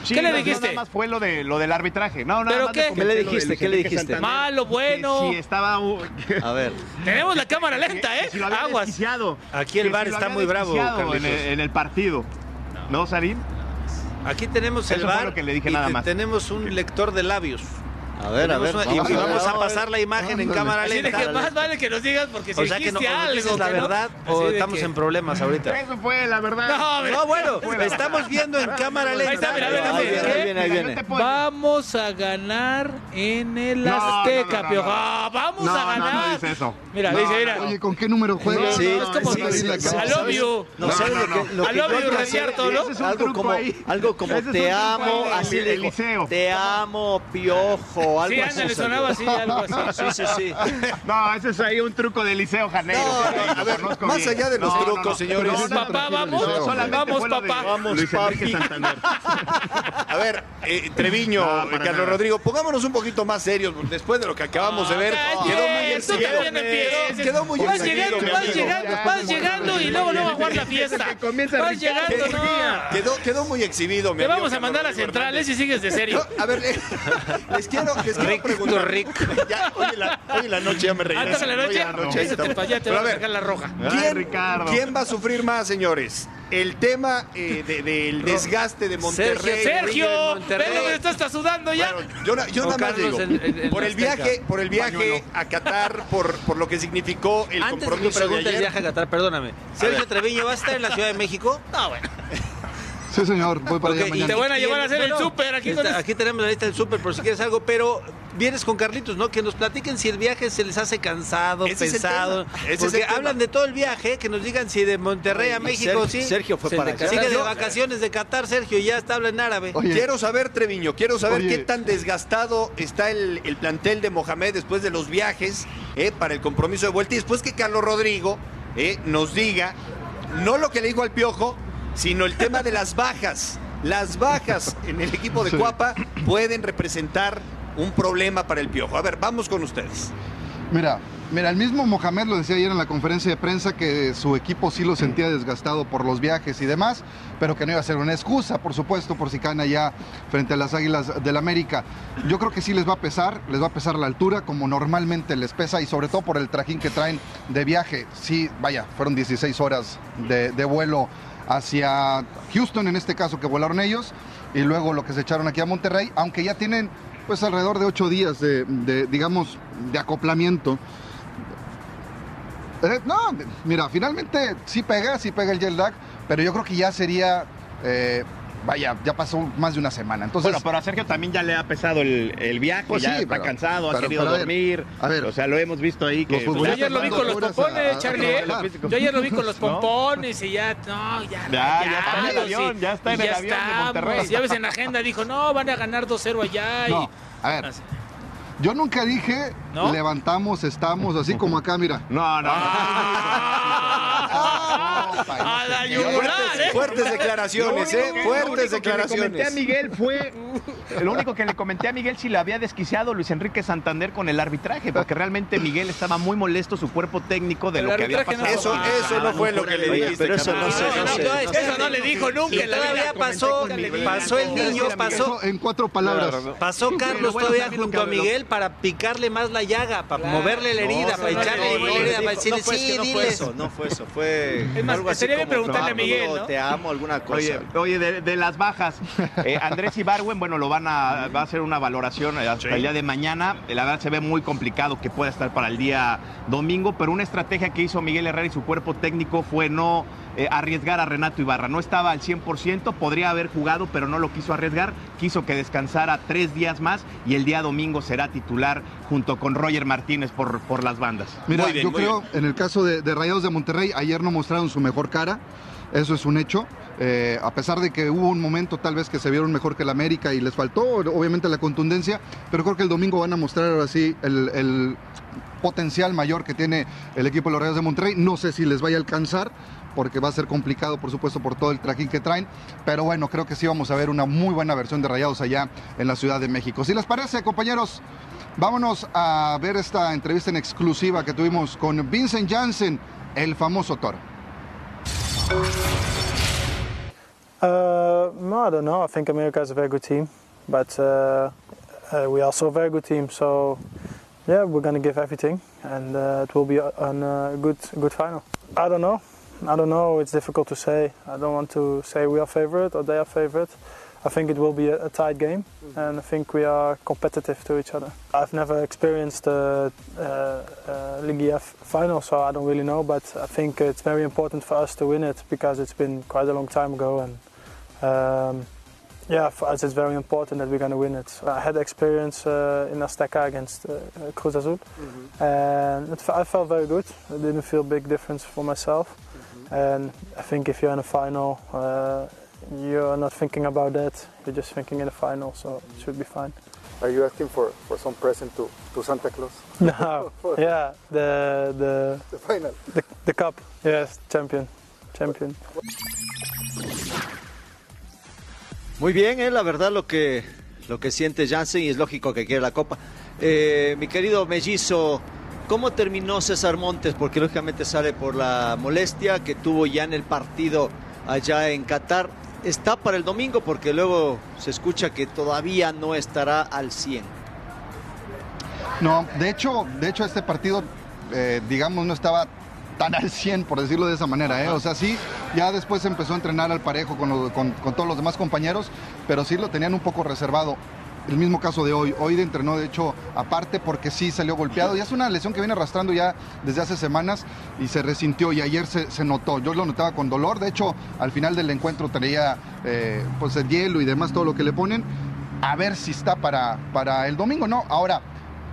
Sí, ¿Qué le dijiste? Nada más fue lo, de, lo del arbitraje. No, nada ¿Pero más qué? ¿Qué le dijiste? ¿Qué le dijiste? Malo, bueno. Si estaba... A ver. Tenemos la cámara lenta, ¿eh? si Aguas. Aquí el si lo está muy bravo, en el partido. ¿No, Sarín? Aquí tenemos el Eso fue bar lo que le dije y nada te- más. tenemos un lector de labios. A ver, a ver. Una- vamos y a ver, vamos a pasar la imagen en cámara Así de lenta. que más vale que nos digas porque si O sea que no, algo. dices la no- verdad o de estamos que- en problemas ahorita. Eso fue la verdad. No. No, bueno, estamos viendo en cámara lenta. Ahí está, mira. Ahí viene, ahí Vamos a ganar en el No, Azteca, no, no, Piojo. no. Ah, vamos No, a no, ganar. no dice eso. Mira, No, dice, mira. Oye, ¿con qué número juega? Sí, es como-. I love you. No, No, ¿sabes no, lo que, no. lo que I love yo you, ¿no? Es Algo como, es te amo, así liceo. te amo, piojo, algo Sí, así. ándale, salió. sonaba así, algo así. Sí, sí, sí. No, ese es ahí un truco de Liceo Janeiro. No, no, a ver, más bien. allá de los No, trucos, no. señores. Vamos, papá, vamos. Liceo. Solamente Vamos, papá. Luis Enrique Santander. A ver, eh, Treviño, Carlos nada. Rodrigo, pongámonos un poquito más serios. Después de lo que acabamos de ver, Cállate, quedó muy empieces. Quedó muy Vas exhibido, llegando, vas llegando, vas llegando y luego luego a jugar la fiesta. Vas llegando, no. Quedó, muy exhibido, mi Te vamos a mandar a centrales y sigues de serio. A ver, les quiero, les quiero preguntar. Ya, hoy, en la, hoy en la noche ya me. Antes de la noche, ahí pa' allá, te Pero va a a ver, sacar la roja. Ay, ¿Quién, Ricardo. quién va a sufrir más, señores? El tema eh, de- del desgaste de Monterrey. Sergio, Monterrey. ven, estás hasta sudando ya. Bueno, yo, na- yo O nada más Carlos digo, en- en- en por el Azteca. viaje, por el viaje a Qatar, por, por lo que significó el Antes de que compromiso de pregunte el ayer. viaje a Qatar, perdóname. Sergio Treviño va a estar en la Ciudad de México. No, bueno. Sí, señor, voy para Ok, allá y te van a llevar a hacer el súper aquí con aquí tenemos la lista del súper por si quieres algo, pero vienes con Carlitos, ¿no? Que nos platiquen si el viaje se les hace cansado, Ese es el pesado. es porque hablan de todo el viaje, que nos digan si de Monterrey a México, Ser- sí. Sergio fue Se para allá. Sigue de Yo- vacaciones de Qatar, Sergio, y ya está habla en árabe. Oye. Quiero saber, Treviño, quiero saber Oye. qué tan desgastado está el, el plantel de Mohamed después de los viajes eh, para el compromiso de vuelta y después que Carlos Rodrigo eh, nos diga, no lo que le dijo al Piojo, sino el tema de las bajas. Las bajas en el equipo de. Cuapa pueden representar un problema para el Piojo. A ver, vamos con ustedes. Mira, mira, el mismo Mohamed lo decía ayer en la conferencia de prensa que su equipo sí lo sentía desgastado por los viajes y demás, pero que no iba a ser una excusa, por supuesto, por si caen allá frente a las Águilas del América. Yo creo que sí les va a pesar, les va a pesar la altura, como normalmente les pesa, y sobre todo por el trajín que traen de viaje. Sí, vaya, fueron 16 horas de, de vuelo hacia Houston, en este caso, que volaron ellos, y luego lo que se echaron aquí a Monterrey, aunque ya tienen pues alrededor de ocho días de, digamos, de acoplamiento. Eh, no, mira, finalmente sí pega, sí pega el jet lag, pero yo creo que ya sería, eh, vaya, ya pasó más de una semana. Entonces, bueno, pero a Sergio también ya le ha pesado el, el viaje, Pues ya sí, está pero- cansado, ha querido pero dormir. a ver, o sea, lo hemos visto ahí que Yo ayer lo vi con los pompones, a- Charlie. ¿eh? Yo ayer lo vi con los ¿No? pompones y ya, no, ya, Ya, ya está en el avión, y- ya está en el ya avión de. Monterrey. Ya ves en la agenda, dijo, no, van a ganar 2-0 allá. No, y... a ver, yo nunca dije ¿No? levantamos, estamos, así como acá, mira. No, no. A la yugular, ¿eh? Fuertes declaraciones, ¿eh? Lo Fuertes único que le comenté a declaraciones. Miguel fue. Lo único que le comenté a Miguel si lo había desquiciado Luis Enrique Santander con el arbitraje, porque realmente Miguel estaba muy molesto, su cuerpo técnico, de El lo que había no pasado. Eso, eso no fue lo que le dijiste. pero eso no sé, no sé. no sé. Eso no le dijo nunca Y todavía pasó, pasó el niño, pasó, en cuatro palabras. pasó Carlos bueno, todavía junto a Miguel para picarle más la llaga, para Claro. moverle la herida, No, para no, echarle la herida, no, para decirle, no fue, es sí, que no fue eso, no fue eso, fue Es más, algo así como, preguntarle a "Pablo, Miguel, ¿no?" Te amo, alguna cosa. Oye, oye de, de las bajas, eh, Andrés Ibarwen, bueno, lo van a, va a hacer una valoración hasta el día de mañana. La verdad se ve muy complicado que pueda estar para el día domingo, pero una estrategia que hizo Miguel Herrera y su cuerpo técnico fue no eh, arriesgar a Renato Ibarra. No estaba al 100%, podría haber jugado, pero no lo quiso arriesgar. Quiso que descansara tres días más y el día domingo será titular junto con Roger Martínez por, por las bandas. Mira, bien, yo creo, en el caso de, de Rayados de Monterrey, ayer no mostraron su mejor cara, eso es un hecho. Eh, a pesar de que hubo un momento tal vez que se vieron mejor que el América y les faltó obviamente la contundencia, pero creo que el domingo van a mostrar ahora sí el, el potencial mayor que tiene el equipo de los Rayados de Monterrey. No sé si les vaya a alcanzar, porque va a ser complicado, por supuesto, por todo el trajín que traen. Pero bueno, creo que sí vamos a ver una muy buena versión de Rayados allá en la Ciudad de México. Si les parece, compañeros, vámonos a ver esta entrevista en exclusiva que tuvimos con Vincent Janssen, el famoso toro. Uh, no, I don't know. I think America is a very good team, but uh, uh, we are also a very good team. So, yeah, we're going to give everything, and uh, it will be a, good, good final. I don't know. I don't know. It's difficult to say. I don't want to say we are favorite or they are favorite. I think it will be a, a tight game, and I think we are competitive to each other. I've never experienced the uh, uh, Ligue F final, so I don't really know. But I think it's very important for us to win it because it's been quite a long time ago, and um, yeah, for us it's very important that we're going to win it. I had experience uh, in Azteca against uh, Cruz Azul, and it, I felt very good. I didn't feel big difference for myself, and I think if you're in a final, uh, you're not thinking about that. You're just thinking in the final, so it should be fine. Are you asking for, for some present to, to Santa Claus? No, yeah, the the The final. the, the cup, yes, champion, champion. Muy bien, eh, la verdad lo que, lo que siente Jansen y es lógico que quiere la copa. Eh, mi querido mellizo, ¿cómo terminó César Montes? Porque lógicamente sale por la molestia que tuvo ya en el partido allá en Qatar. Está para el domingo porque luego se escucha que todavía no estará al 100. No, de hecho, de hecho este partido, eh, digamos, no estaba tan al 100, por decirlo de esa manera. ¿eh? O sea, sí, ya después empezó a entrenar al parejo con, los- con- con todos los demás compañeros, pero sí lo tenían un poco reservado. El mismo caso de hoy. Hoy entrenó, de hecho, aparte porque sí salió golpeado. Y es una lesión que viene arrastrando ya desde hace semanas y se resintió y ayer se, notó. Yo lo notaba con dolor. De hecho, al final del encuentro traía eh, pues el hielo y demás, todo lo que le ponen. A ver si está para, para el domingo, ¿no? Ahora,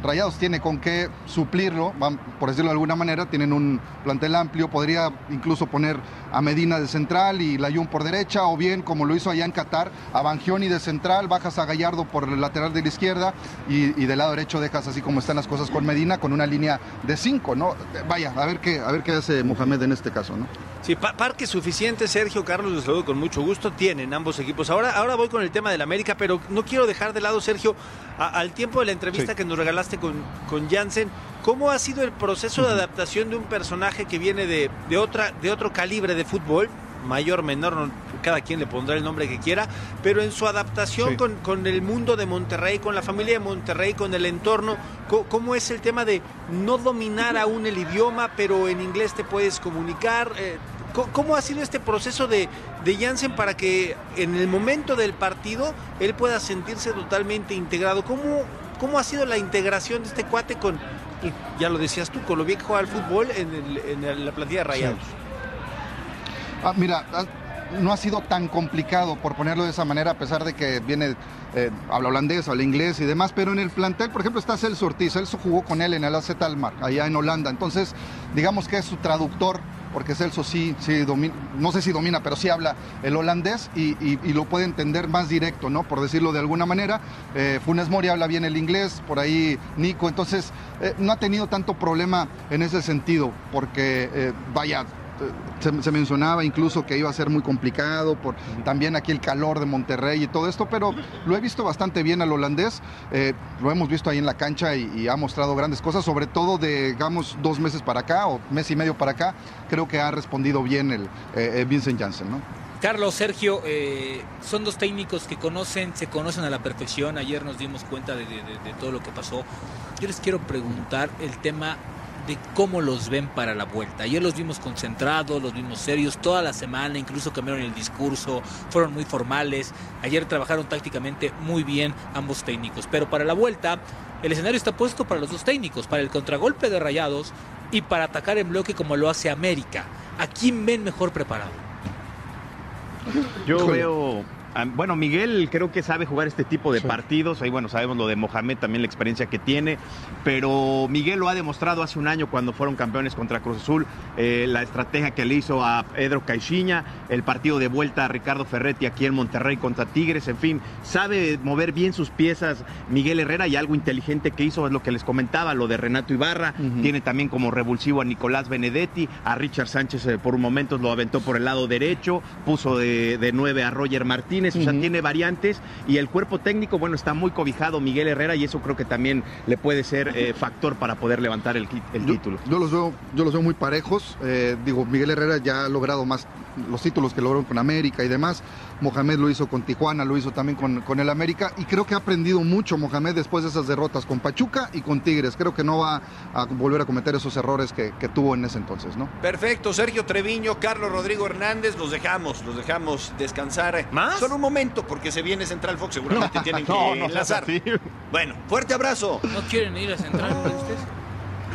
Rayados tiene con qué suplirlo, por decirlo de alguna manera, tienen un plantel amplio, podría incluso poner a Medina de central y Layún por derecha, o bien, como lo hizo allá en Qatar, a Bangioni de central, bajas a Gallardo por el lateral de la izquierda y, y del lado derecho dejas así como están las cosas con Medina, con una línea de cinco, ¿no? Vaya, a ver qué, a ver qué hace Mohamed en este caso, ¿no? Sí, pa- parque suficiente, Sergio Carlos, les saludo con mucho gusto, tienen ambos equipos. Ahora, ahora voy con el tema del América, pero no quiero dejar de lado, Sergio, a- al tiempo de la entrevista Sí. que nos regalaste con, con Jansen, ¿cómo ha sido el proceso de adaptación de un personaje que viene de, de, otra, de otro calibre de fútbol? mayor, menor, no- cada quien le pondrá el nombre que quiera, pero en su adaptación Sí. con, con el mundo de Monterrey, con la familia de Monterrey, con el entorno, ¿cómo es el tema de no dominar aún el idioma, pero en inglés te puedes comunicar? Eh, ¿Cómo ha sido este proceso de, de Jansen para que en el momento del partido él pueda sentirse totalmente integrado? ¿Cómo, cómo ha sido la integración de este cuate con, y ya lo decías tú, con lo bien que juega al fútbol en, el- en el- la plantilla de Rayados? Ah, mira, no ha sido tan complicado, por ponerlo de esa manera, a pesar de que viene, eh, habla holandés, habla inglés y demás, pero en el plantel, por ejemplo, está Celso Ortiz. Celso jugó con él en el AZ Almar, allá en Holanda. Entonces, digamos que es su traductor, porque Celso sí, sí domina, no sé si domina, pero sí habla el holandés y, lo puede entender más directo, ¿no? Por decirlo de alguna manera. Eh, Funes Mori habla bien el inglés, por ahí Nico. Entonces, eh, no ha tenido tanto problema en ese sentido, porque, eh, vaya, se, se mencionaba incluso que iba a ser muy complicado por también aquí el calor de Monterrey y todo esto, pero lo he visto bastante bien al holandés, eh, lo hemos visto ahí en la cancha y, y ha mostrado grandes cosas, sobre todo de, digamos, dos meses para acá o mes y medio para acá, creo que ha respondido bien el eh, eh, Vincent Janssen, ¿no? Carlos, Sergio, eh, son dos técnicos que conocen, se conocen a la perfección. Ayer nos dimos cuenta de, de- de- de todo lo que pasó. Yo les quiero preguntar el tema de cómo los ven para la vuelta. Ayer los vimos concentrados, los vimos serios toda la semana, incluso cambiaron el discurso, fueron muy formales. Ayer trabajaron tácticamente muy bien ambos técnicos. Pero para la vuelta, el escenario está puesto para los dos técnicos, para el contragolpe de Rayados y para atacar en bloque como lo hace América. ¿A quién ven mejor preparado? Yo veo. Ah, Bueno, Miguel creo que sabe jugar este tipo de partidos. Ahí, bueno, sabemos lo de Mohamed, también la experiencia que tiene. Pero Miguel lo ha demostrado hace un año cuando fueron campeones contra Cruz Azul. eh, la estrategia que le hizo a Pedro Caixinha, el partido de vuelta a Ricardo Ferretti aquí en Monterrey contra Tigres. En fin, sabe mover bien sus piezas Miguel Herrera y algo inteligente que hizo es lo que les comentaba, lo de Renato Ibarra. Tiene también como revulsivo a Nicolás Benedetti, a Richard Sánchez eh, por un momento lo aventó por el lado derecho, puso de, de nueve a Roger Martínez, o sea, tiene variantes y el cuerpo técnico, bueno, está muy cobijado Miguel Herrera y eso creo que también le puede ser eh, factor para poder levantar el, el título. Yo los veo, yo los veo muy parejos. eh, digo, Miguel Herrera ya ha logrado más los títulos que logró con América y demás. Mohamed lo hizo con Tijuana, lo hizo también con, con el América. Y creo que ha aprendido mucho Mohamed después de esas derrotas con Pachuca y con Tigres. Creo que no va a volver a cometer esos errores que, que tuvo en ese entonces, ¿no? Perfecto, Sergio Treviño, Carlos Rodrigo Hernández, los dejamos, los dejamos descansar. ¿Más? Solo un momento, porque se viene Central Fox, seguramente tienen que No, no enlazar. Bueno, fuerte abrazo. ¿No quieren ir a Central ustedes?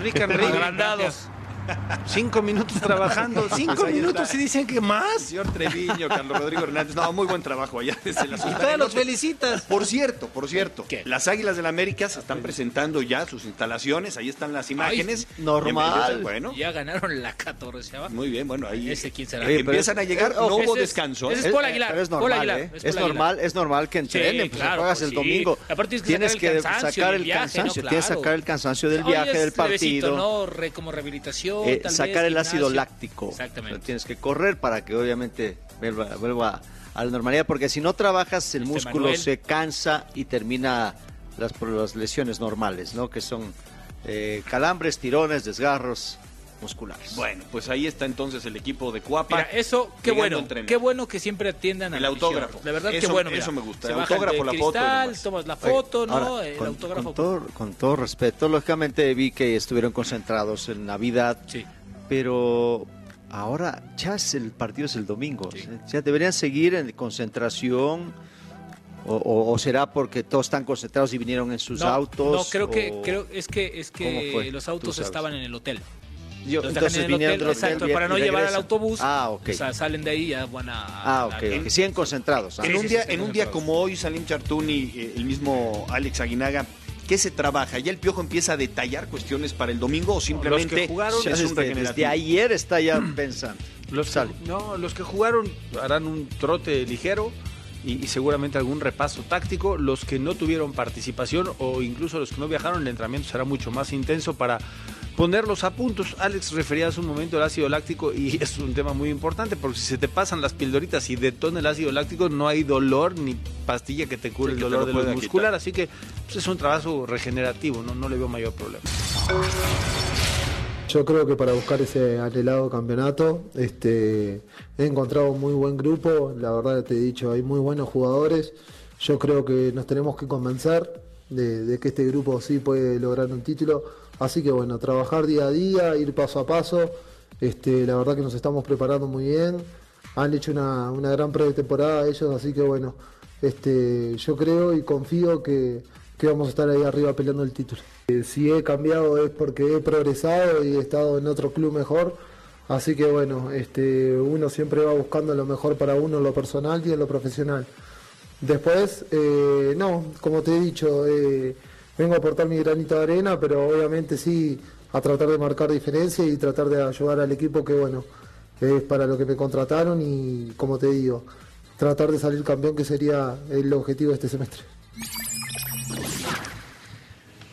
Rick and Rick. Agrandados. Cinco minutos trabajando, cinco Pues ahí minutos está. y dicen que más. Señor Treviño, Carlos Rodrigo Hernández. No, muy buen trabajo allá desde la Y todos los felicitas. Por cierto, por cierto, las Águilas del la América se están presentando ya sus instalaciones, ahí están las imágenes. Bienvenidos, Bueno, Ya ganaron la 14 muy bien, bueno, ahí Ese quién será. eh, empiezan a llegar, no hubo es- descanso. ese ¿eh? es Paul Aguilar. Pero es Paul normal, Aguilar, ¿eh? es normal, Aguilar. es normal que entrenen, Sí, pues claro, juegas pues el sí. domingo. Aparte tienes que sacar el cansancio tienes que sacar el cansancio del viaje, del partido. ¿no? Como rehabilitación. Eh, tal sacar vez, el ácido láctico. Exactamente. Lo tienes que correr para que obviamente vuelva, vuelva a la normalidad, porque si no trabajas el Este músculo Manuel. se cansa y termina las lesiones normales, ¿no? Que son eh, calambres, tirones, desgarros musculares. Bueno, pues ahí está entonces el equipo de Cuapa. Mira, eso, qué bueno, qué bueno que siempre atiendan a El la afición. autógrafo. De verdad, Eso- qué bueno. mira. eso me gusta. Se El autógrafo, la foto cristal, demás. tomas la Oye, foto, ¿no? ahora, el con, autógrafo. con todo, con todo respeto, lógicamente vi que estuvieron concentrados en Navidad, pero ahora ya es el partido es el domingo, o sea, ya deberían seguir en concentración O, o- o será porque todos están concentrados y vinieron en sus no, autos? no, creo que creo es que es ¿Cómo que los autos estaban en el hotel. Yo- Los dejan entonces en el vinieron hotel, del hotel exacto, y- para no y llevar al autobús. Ah, ok. O sea, salen de ahí y ya van a. Ah, ok, a- ok. Siguen concentrados. ah. En un día, sí, en un día como hoy, Salim Chartuni, eh, el mismo Alex Aguinaga, ¿qué se trabaja? ¿Ya el Piojo empieza a detallar cuestiones para el domingo o simplemente Los que jugaron es un desde ayer está ya pensando. Los que, no, los que jugaron harán un trote ligero y, y seguramente algún repaso táctico. Los que no tuvieron participación o incluso los que no viajaron, el entrenamiento será mucho más intenso para ponerlos a puntos. Alex refería hace un momento el ácido láctico y es un tema muy importante porque si se te pasan las pildoritas y detona el ácido láctico, no hay dolor ni pastilla que te cure Sí, el dolor lo de lo muscular. quitar. Así que pues, es un trabajo regenerativo, no, no le veo mayor problema. Yo creo que para buscar ese anhelado campeonato, este, he encontrado un muy buen grupo, la verdad te he dicho, hay muy buenos jugadores. Yo creo que nos tenemos que convencer de, de que este grupo sí puede lograr un título. Así que bueno, trabajar día a día, ir paso a paso. Este, la verdad que nos estamos preparando muy bien. Han hecho una, una gran pretemporada ellos, así que bueno, este, yo creo y confío que, vamos a estar ahí arriba peleando el título. Eh, si he cambiado es porque he progresado y he estado en otro club mejor. Así que bueno, este, uno siempre va buscando lo mejor para uno en lo personal y en lo profesional. Después, eh, no, como te he dicho, eh, vengo a aportar mi granito de arena, pero obviamente sí a tratar de marcar diferencia y tratar de ayudar al equipo que bueno, es para lo que me contrataron y como te digo, tratar de salir campeón que sería el objetivo de este semestre.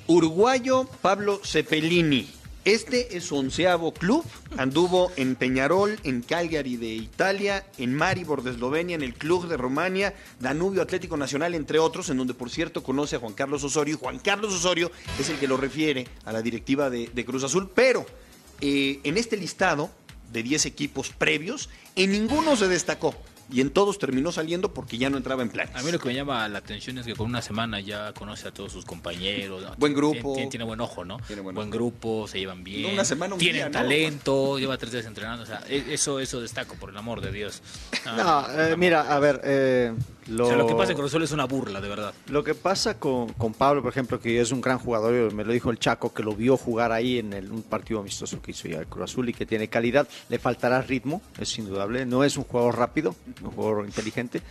Uruguayo Pablo Cepelini. Este es su onceavo club. Anduvo en Peñarol, en Calgary de Italia, en Maribor de Eslovenia, en el Club de Rumania, Danubio Atlético Nacional, entre otros, en donde por cierto conoce a Juan Carlos Osorio. Y Juan Carlos Osorio es el que lo refiere a la directiva de, Cruz Azul. Pero eh, en este listado de 10 equipos previos, en ninguno se destacó. Y en todos terminó saliendo porque ya no entraba en planes. A mí lo que me llama la atención es que con una semana ya conoce a todos sus compañeros. ¿no? Buen grupo. Tiene, tiene buen ojo, ¿no? Tiene buen buen grupo, se llevan bien. Una semana, un Tienen día, ¿no? talento, lleva tres días entrenando. O sea, e- eso, eso destaco, por el amor de Dios. Ah, No, eh, mira, a ver, eh, lo... O sea, lo que pasa en Cruz Azul es una burla, de verdad. Lo que pasa con, con Pablo, por ejemplo, que es un gran jugador, me lo dijo el Chaco, que lo vio jugar ahí en el- un partido amistoso que hizo ya el Cruz Azul y que tiene calidad, le faltará ritmo, es indudable, no es un jugador rápido, un jugador inteligente,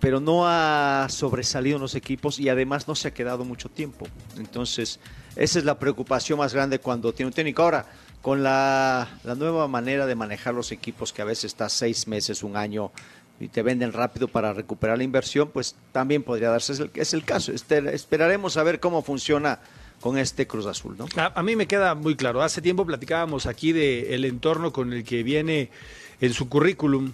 pero no ha sobresalido en los equipos y además no se ha quedado mucho tiempo. Entonces, esa es la preocupación más grande cuando tiene un técnico. Ahora, con la, la nueva manera de manejar los equipos, que a veces está seis meses, un año, y te venden rápido para recuperar la inversión, pues también podría darse, es el, caso. Este, esperaremos a ver cómo funciona con este Cruz Azul, ¿no? A, a mí me queda muy claro. Hace tiempo platicábamos aquí del el entorno con el que viene en su currículum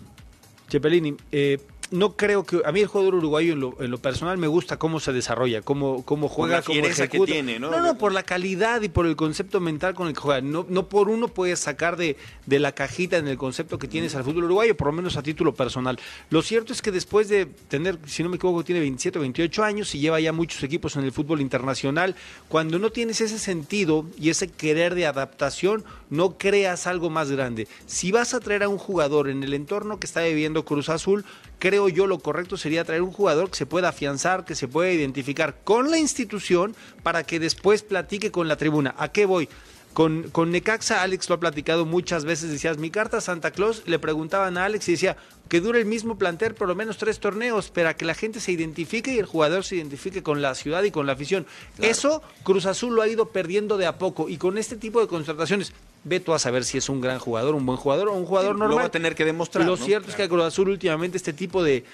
Cepelini. Eh, no creo que a mí el jugador uruguayo en lo, en lo personal me gusta cómo se desarrolla, cómo, cómo juega, la cómo que tiene, ¿no? No, no, por la calidad y por el concepto mental con el que juega. No, no por uno puedes sacar de, de la cajita en el concepto que tienes al fútbol uruguayo, por lo menos a título personal. Lo cierto es que después de tener, si no me equivoco, tiene 27 o 28 años y lleva ya muchos equipos en el fútbol internacional, cuando no tienes ese sentido y ese querer de adaptación, no creas algo más grande. Si vas a traer a un jugador en el entorno que está viviendo Cruz Azul, creo yo lo correcto sería traer un jugador que se pueda afianzar, que se pueda identificar con la institución para que después platique con la tribuna. ¿A qué voy? Con, con Necaxa, Alex lo ha platicado muchas veces, decías, mi carta a Santa Claus, le preguntaban a Alex y decía, que dure el mismo plantel por lo menos tres torneos, para que la gente se identifique y el jugador se identifique con la ciudad y con la afición. Eso Cruz Azul lo ha ido perdiendo de a poco y con este tipo de contrataciones, ve tú a saber si es un gran jugador, un buen jugador o un jugador Sí, lo normal. va a tener que demostrar, Lo ¿no? cierto es que a Cruz Azul últimamente este tipo de,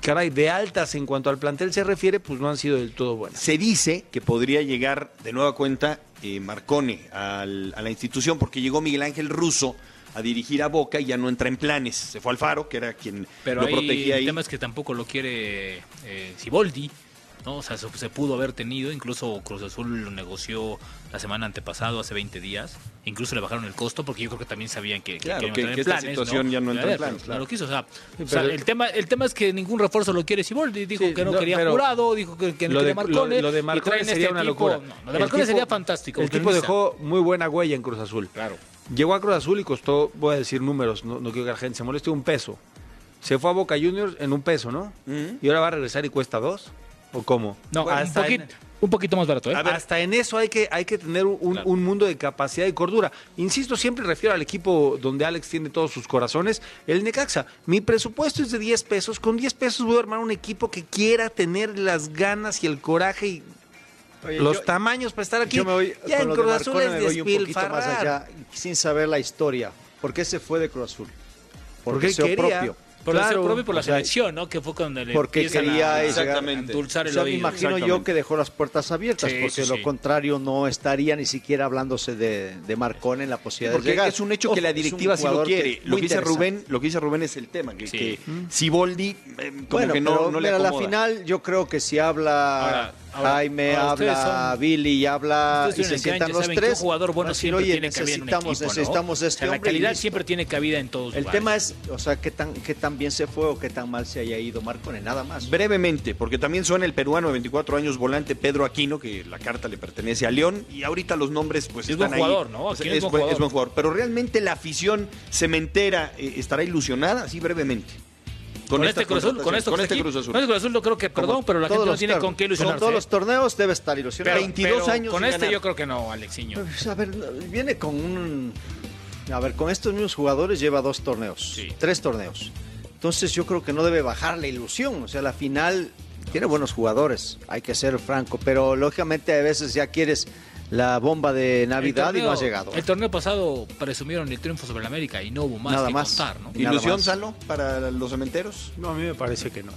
caray, de altas en cuanto al plantel se refiere, pues no han sido del todo buenas. Se dice que podría llegar de nueva cuenta eh, Marcone al- a la institución porque llegó Miguel Ángel Russo a dirigir a Boca y ya no entra en planes. Se fue al Faro, que era quien Pero lo ahí, protegía ahí. el tema es que tampoco lo quiere eh, Siboldi, ¿no? O sea, se, se pudo haber tenido, incluso Cruz Azul lo negoció la semana antepasado, hace 20 días, incluso le bajaron el costo porque yo creo que también sabían que, que Claro, que- entrar que en esta planes, situación ya no entra en planes, claro. No lo quiso, o sea, Sí, o sea, pero- el, tema, el tema es que ningún refuerzo lo quiere Siboldi, dijo Sí, que no, no, quería jurado, dijo que, que no lo de, Marcone, lo, lo de Marcone traen sería este una tipo- locura. no, lo de Marcone tipo- sería fantástico. El tipo dejó muy buena huella en Cruz Azul. Claro. Llegó a Cruz Azul y costó, voy a decir números, no, no quiero que la gente se moleste, un peso. se fue a Boca Juniors en un peso, ¿no? Y ahora va a regresar y cuesta dos. ¿O cómo? No, un, Hasta poquito, en- un poquito más barato, ¿eh? hasta en eso hay que, hay que tener un, un mundo de capacidad y cordura. Insisto, siempre refiero al equipo donde Alex tiene todos sus corazones, el Necaxa. Mi presupuesto es de 10 pesos. Con 10 pesos voy a armar un equipo que quiera tener las ganas y el coraje y Oye, los yo- tamaños para estar aquí. Yo me voy, ya con en Cruz Azul es me voy un poquito más despilfarrar. allá, sin saber la historia. ¿Por qué se fue de Cruz Azul? Porque deseo quería. propio. Por el Claro, deseo propio y por la sea, selección, ¿no? Que fue cuando le porque quería a, endulzar el O sea, me imagino yo que dejó las puertas abiertas, Sí, porque sí, lo contrario no estaría ni siquiera hablándose de, de Marcón en la posibilidad Porque de llegar. es un hecho que la directiva sí lo jugador que- quiere. Lo que dice. Rubén, lo que dice Rubén es el tema, que, que Siboldi eh, como Bueno, que no, pero no le mira, a la final yo creo que si habla ahora- Jaime, ahora ustedes habla son- Billy y habla y se sientan cancha, los tres. un jugador bueno decir, siempre Oye, tiene cabida en un necesitamos, equipo, ¿no? necesitamos de O este sea, la calidad siempre tiene cabida en todos El lugares. tema es, o sea, qué tan, qué tan bien se fue o qué tan mal se haya ido Marcone, nada más. Brevemente, porque también suena el peruano de 24 años volante Pedro Aquino, que la carta le pertenece a León, y ahorita los nombres pues Es están buen jugador, ahí. ¿no? Es, Aquino es es buen buen, jugador. es buen jugador. Pero realmente la afición cementera eh, estará ilusionada, así brevemente. Con, este Cruz Azul, con, con este Cruz Azul. Con este Cruz Azul, yo creo que, perdón, Como pero la gente no tiene con qué ilusionarse. todos los torneos debe estar ilusionado. Pero- 22 pero años Con este ganar. yo creo que no, Alexiño. Pues, a ver, viene con un... A ver, con estos mismos jugadores lleva dos torneos, tres torneos. Entonces yo creo que no debe bajar la ilusión. O sea, la final tiene buenos jugadores, hay que ser franco, pero lógicamente a veces ya quieres la bomba de Navidad y no ha llegado. El torneo pasado presumieron el triunfo sobre el América y no hubo más Nada que más. contar, ¿no? ¿Ilusión, Salo, para los cementeros? No, a mí me parece que no.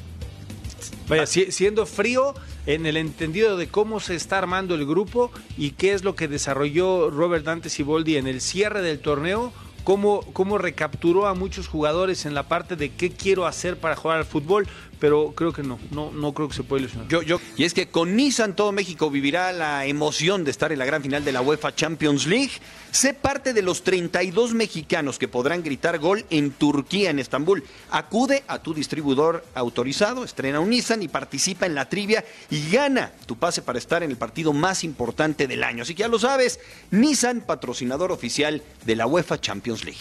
Vaya, si- siendo frío en el entendido de cómo se está armando el grupo y qué es lo que desarrolló Robert Dante Siboldi en el cierre del torneo, cómo, cómo recapturó a muchos jugadores en la parte de qué quiero hacer para jugar al fútbol, pero creo que no, no, no creo que se pueda ilusionar. Yo, yo, y es que con Nissan todo México vivirá la emoción de estar en la gran final de la UEFA Champions League. Sé parte de los 32 mexicanos que podrán gritar gol en Turquía, en Estambul. Acude a tu distribuidor autorizado, estrena un Nissan y participa en la trivia y gana tu pase para estar en el partido más importante del año. Así que ya lo sabes, Nissan, patrocinador oficial de la UEFA Champions League.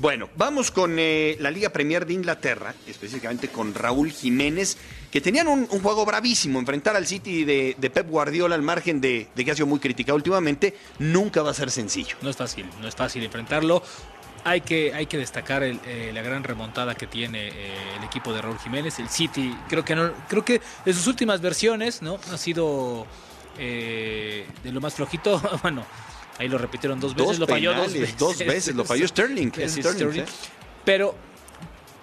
Bueno, vamos con eh, la Liga Premier de Inglaterra, específicamente con Raúl Jiménez, que tenían un, juego bravísimo. Enfrentar al City de, Pep Guardiola, al margen de, de que ha sido muy criticado últimamente, nunca va a ser sencillo. No es fácil, no es fácil enfrentarlo. Hay que, hay que destacar el, eh, la gran remontada que tiene eh, el equipo de Raúl Jiménez. El City, creo que no, creo que en sus últimas versiones, ¿no? Ha sido eh, de lo más flojito. bueno, ahí lo repitieron dos veces, Dos lo falló dos veces. dos veces, lo falló Sterling, es Sterling. Pero,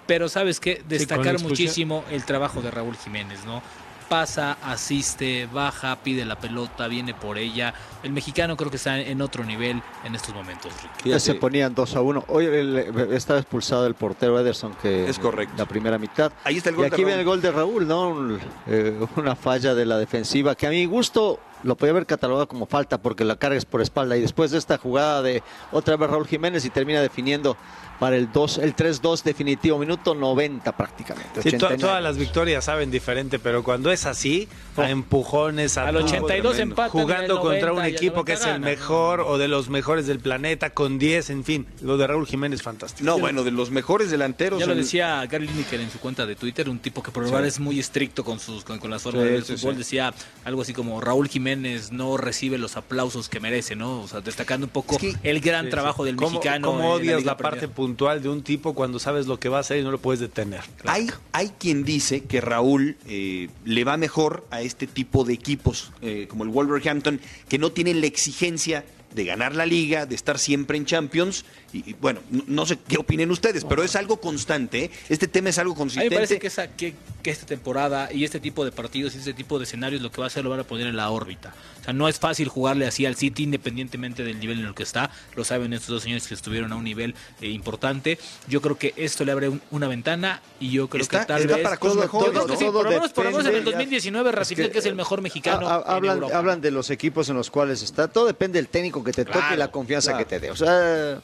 pero sabes qué, destacar muchísimo el trabajo de Raúl Jiménez, ¿no? Pasa, asiste, baja, pide la pelota, viene por ella. El mexicano creo que está en otro nivel en estos momentos, Rick. Ya se ponían 2 a 1. Hoy el- estaba expulsado el portero Ederson, que Es correcto. La primera mitad. Ahí está el gol y de aquí Raúl. viene el gol de Raúl, ¿no? Un- eh, una falla de la defensiva que a mi gusto lo podía haber catalogado como falta porque la carga es por espalda. Y después de esta jugada de otra vez Raúl Jiménez y termina definiendo para el 2, el 3-2 definitivo, minuto 90 prácticamente. Sí, to- 89. todas las victorias saben diferente, pero cuando es así, a empujones, a Al todo, 82 tremendo. empatan, jugando contra 90 un equipo que 90 es el mejor o de los mejores del planeta, con 10, en fin. Lo de Raúl Jiménez, fantástico. No, bueno, de los mejores delanteros. Ya lo en- decía Gary Lineker en su cuenta de Twitter, un tipo que por lo general Sí. es muy estricto con sus con, con las formas Sí, del sí, fútbol. sí. Decía algo así como Raúl Jiménez no recibe los aplausos que merece, ¿no? O sea, destacando un poco el gran Sí, trabajo sí. del ¿Cómo- mexicano. ¿Cómo odias Liga la, parte? Puntual de un tipo cuando sabes lo que va a hacer y no lo puedes detener? Hay, hay quien dice que Raúl eh, le va mejor a este tipo de equipos eh, como el Wolverhampton, que no tienen la exigencia de ganar la liga, de estar siempre en Champions. Y, y, bueno, no, no sé qué opinen ustedes, pero es algo constante. ¿eh? Este tema es algo A mí me consistente. parece que, esa, que, que esta temporada y este tipo de partidos y este tipo de escenarios lo que va a hacer lo van a poner en la órbita. O sea, no es fácil jugarle así al City independientemente del nivel en el que está. Lo saben estos dos señores que estuvieron a un nivel eh, importante. Yo creo que esto le abre un- una ventana y yo creo Está- que tal está vez... para cosas Yo mejores, creo que ¿no? sí, por lo menos, por lo menos en el depende, 2019 ratifica que, es el mejor mexicano Ha- ha- en hablan, Europa. hablan de los equipos en los cuales está. Todo depende del técnico que te toque y la confianza claro. que te dé. O sea,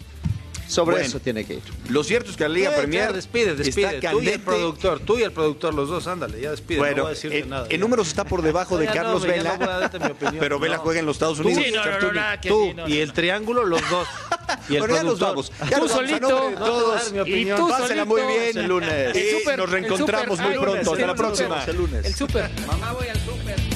sobre Bueno. eso tiene que ir. Lo cierto es que la Liga Ya, Premier ya, despide, despide. está Tú y el productor, tú y el productor, los dos, ándale, ya despide. no Bueno, voy a decirte en, nada. en números está por debajo de no, Carlos no Vela, voy a darte mi opinión. pero Vela No. juega en los Estados Unidos. Sí, no, no, no, nada que tú sí, no, y no, el triángulo, los dos. Y el bueno, ya nos vamos. Ya Tú nos vamos. Solito. nombre No todos. Y tú Pásenla solito. muy bien. El lunes. Y El súper, nos el reencontramos muy pronto. Hasta el la próxima. súper. El súper. Mamá voy al súper.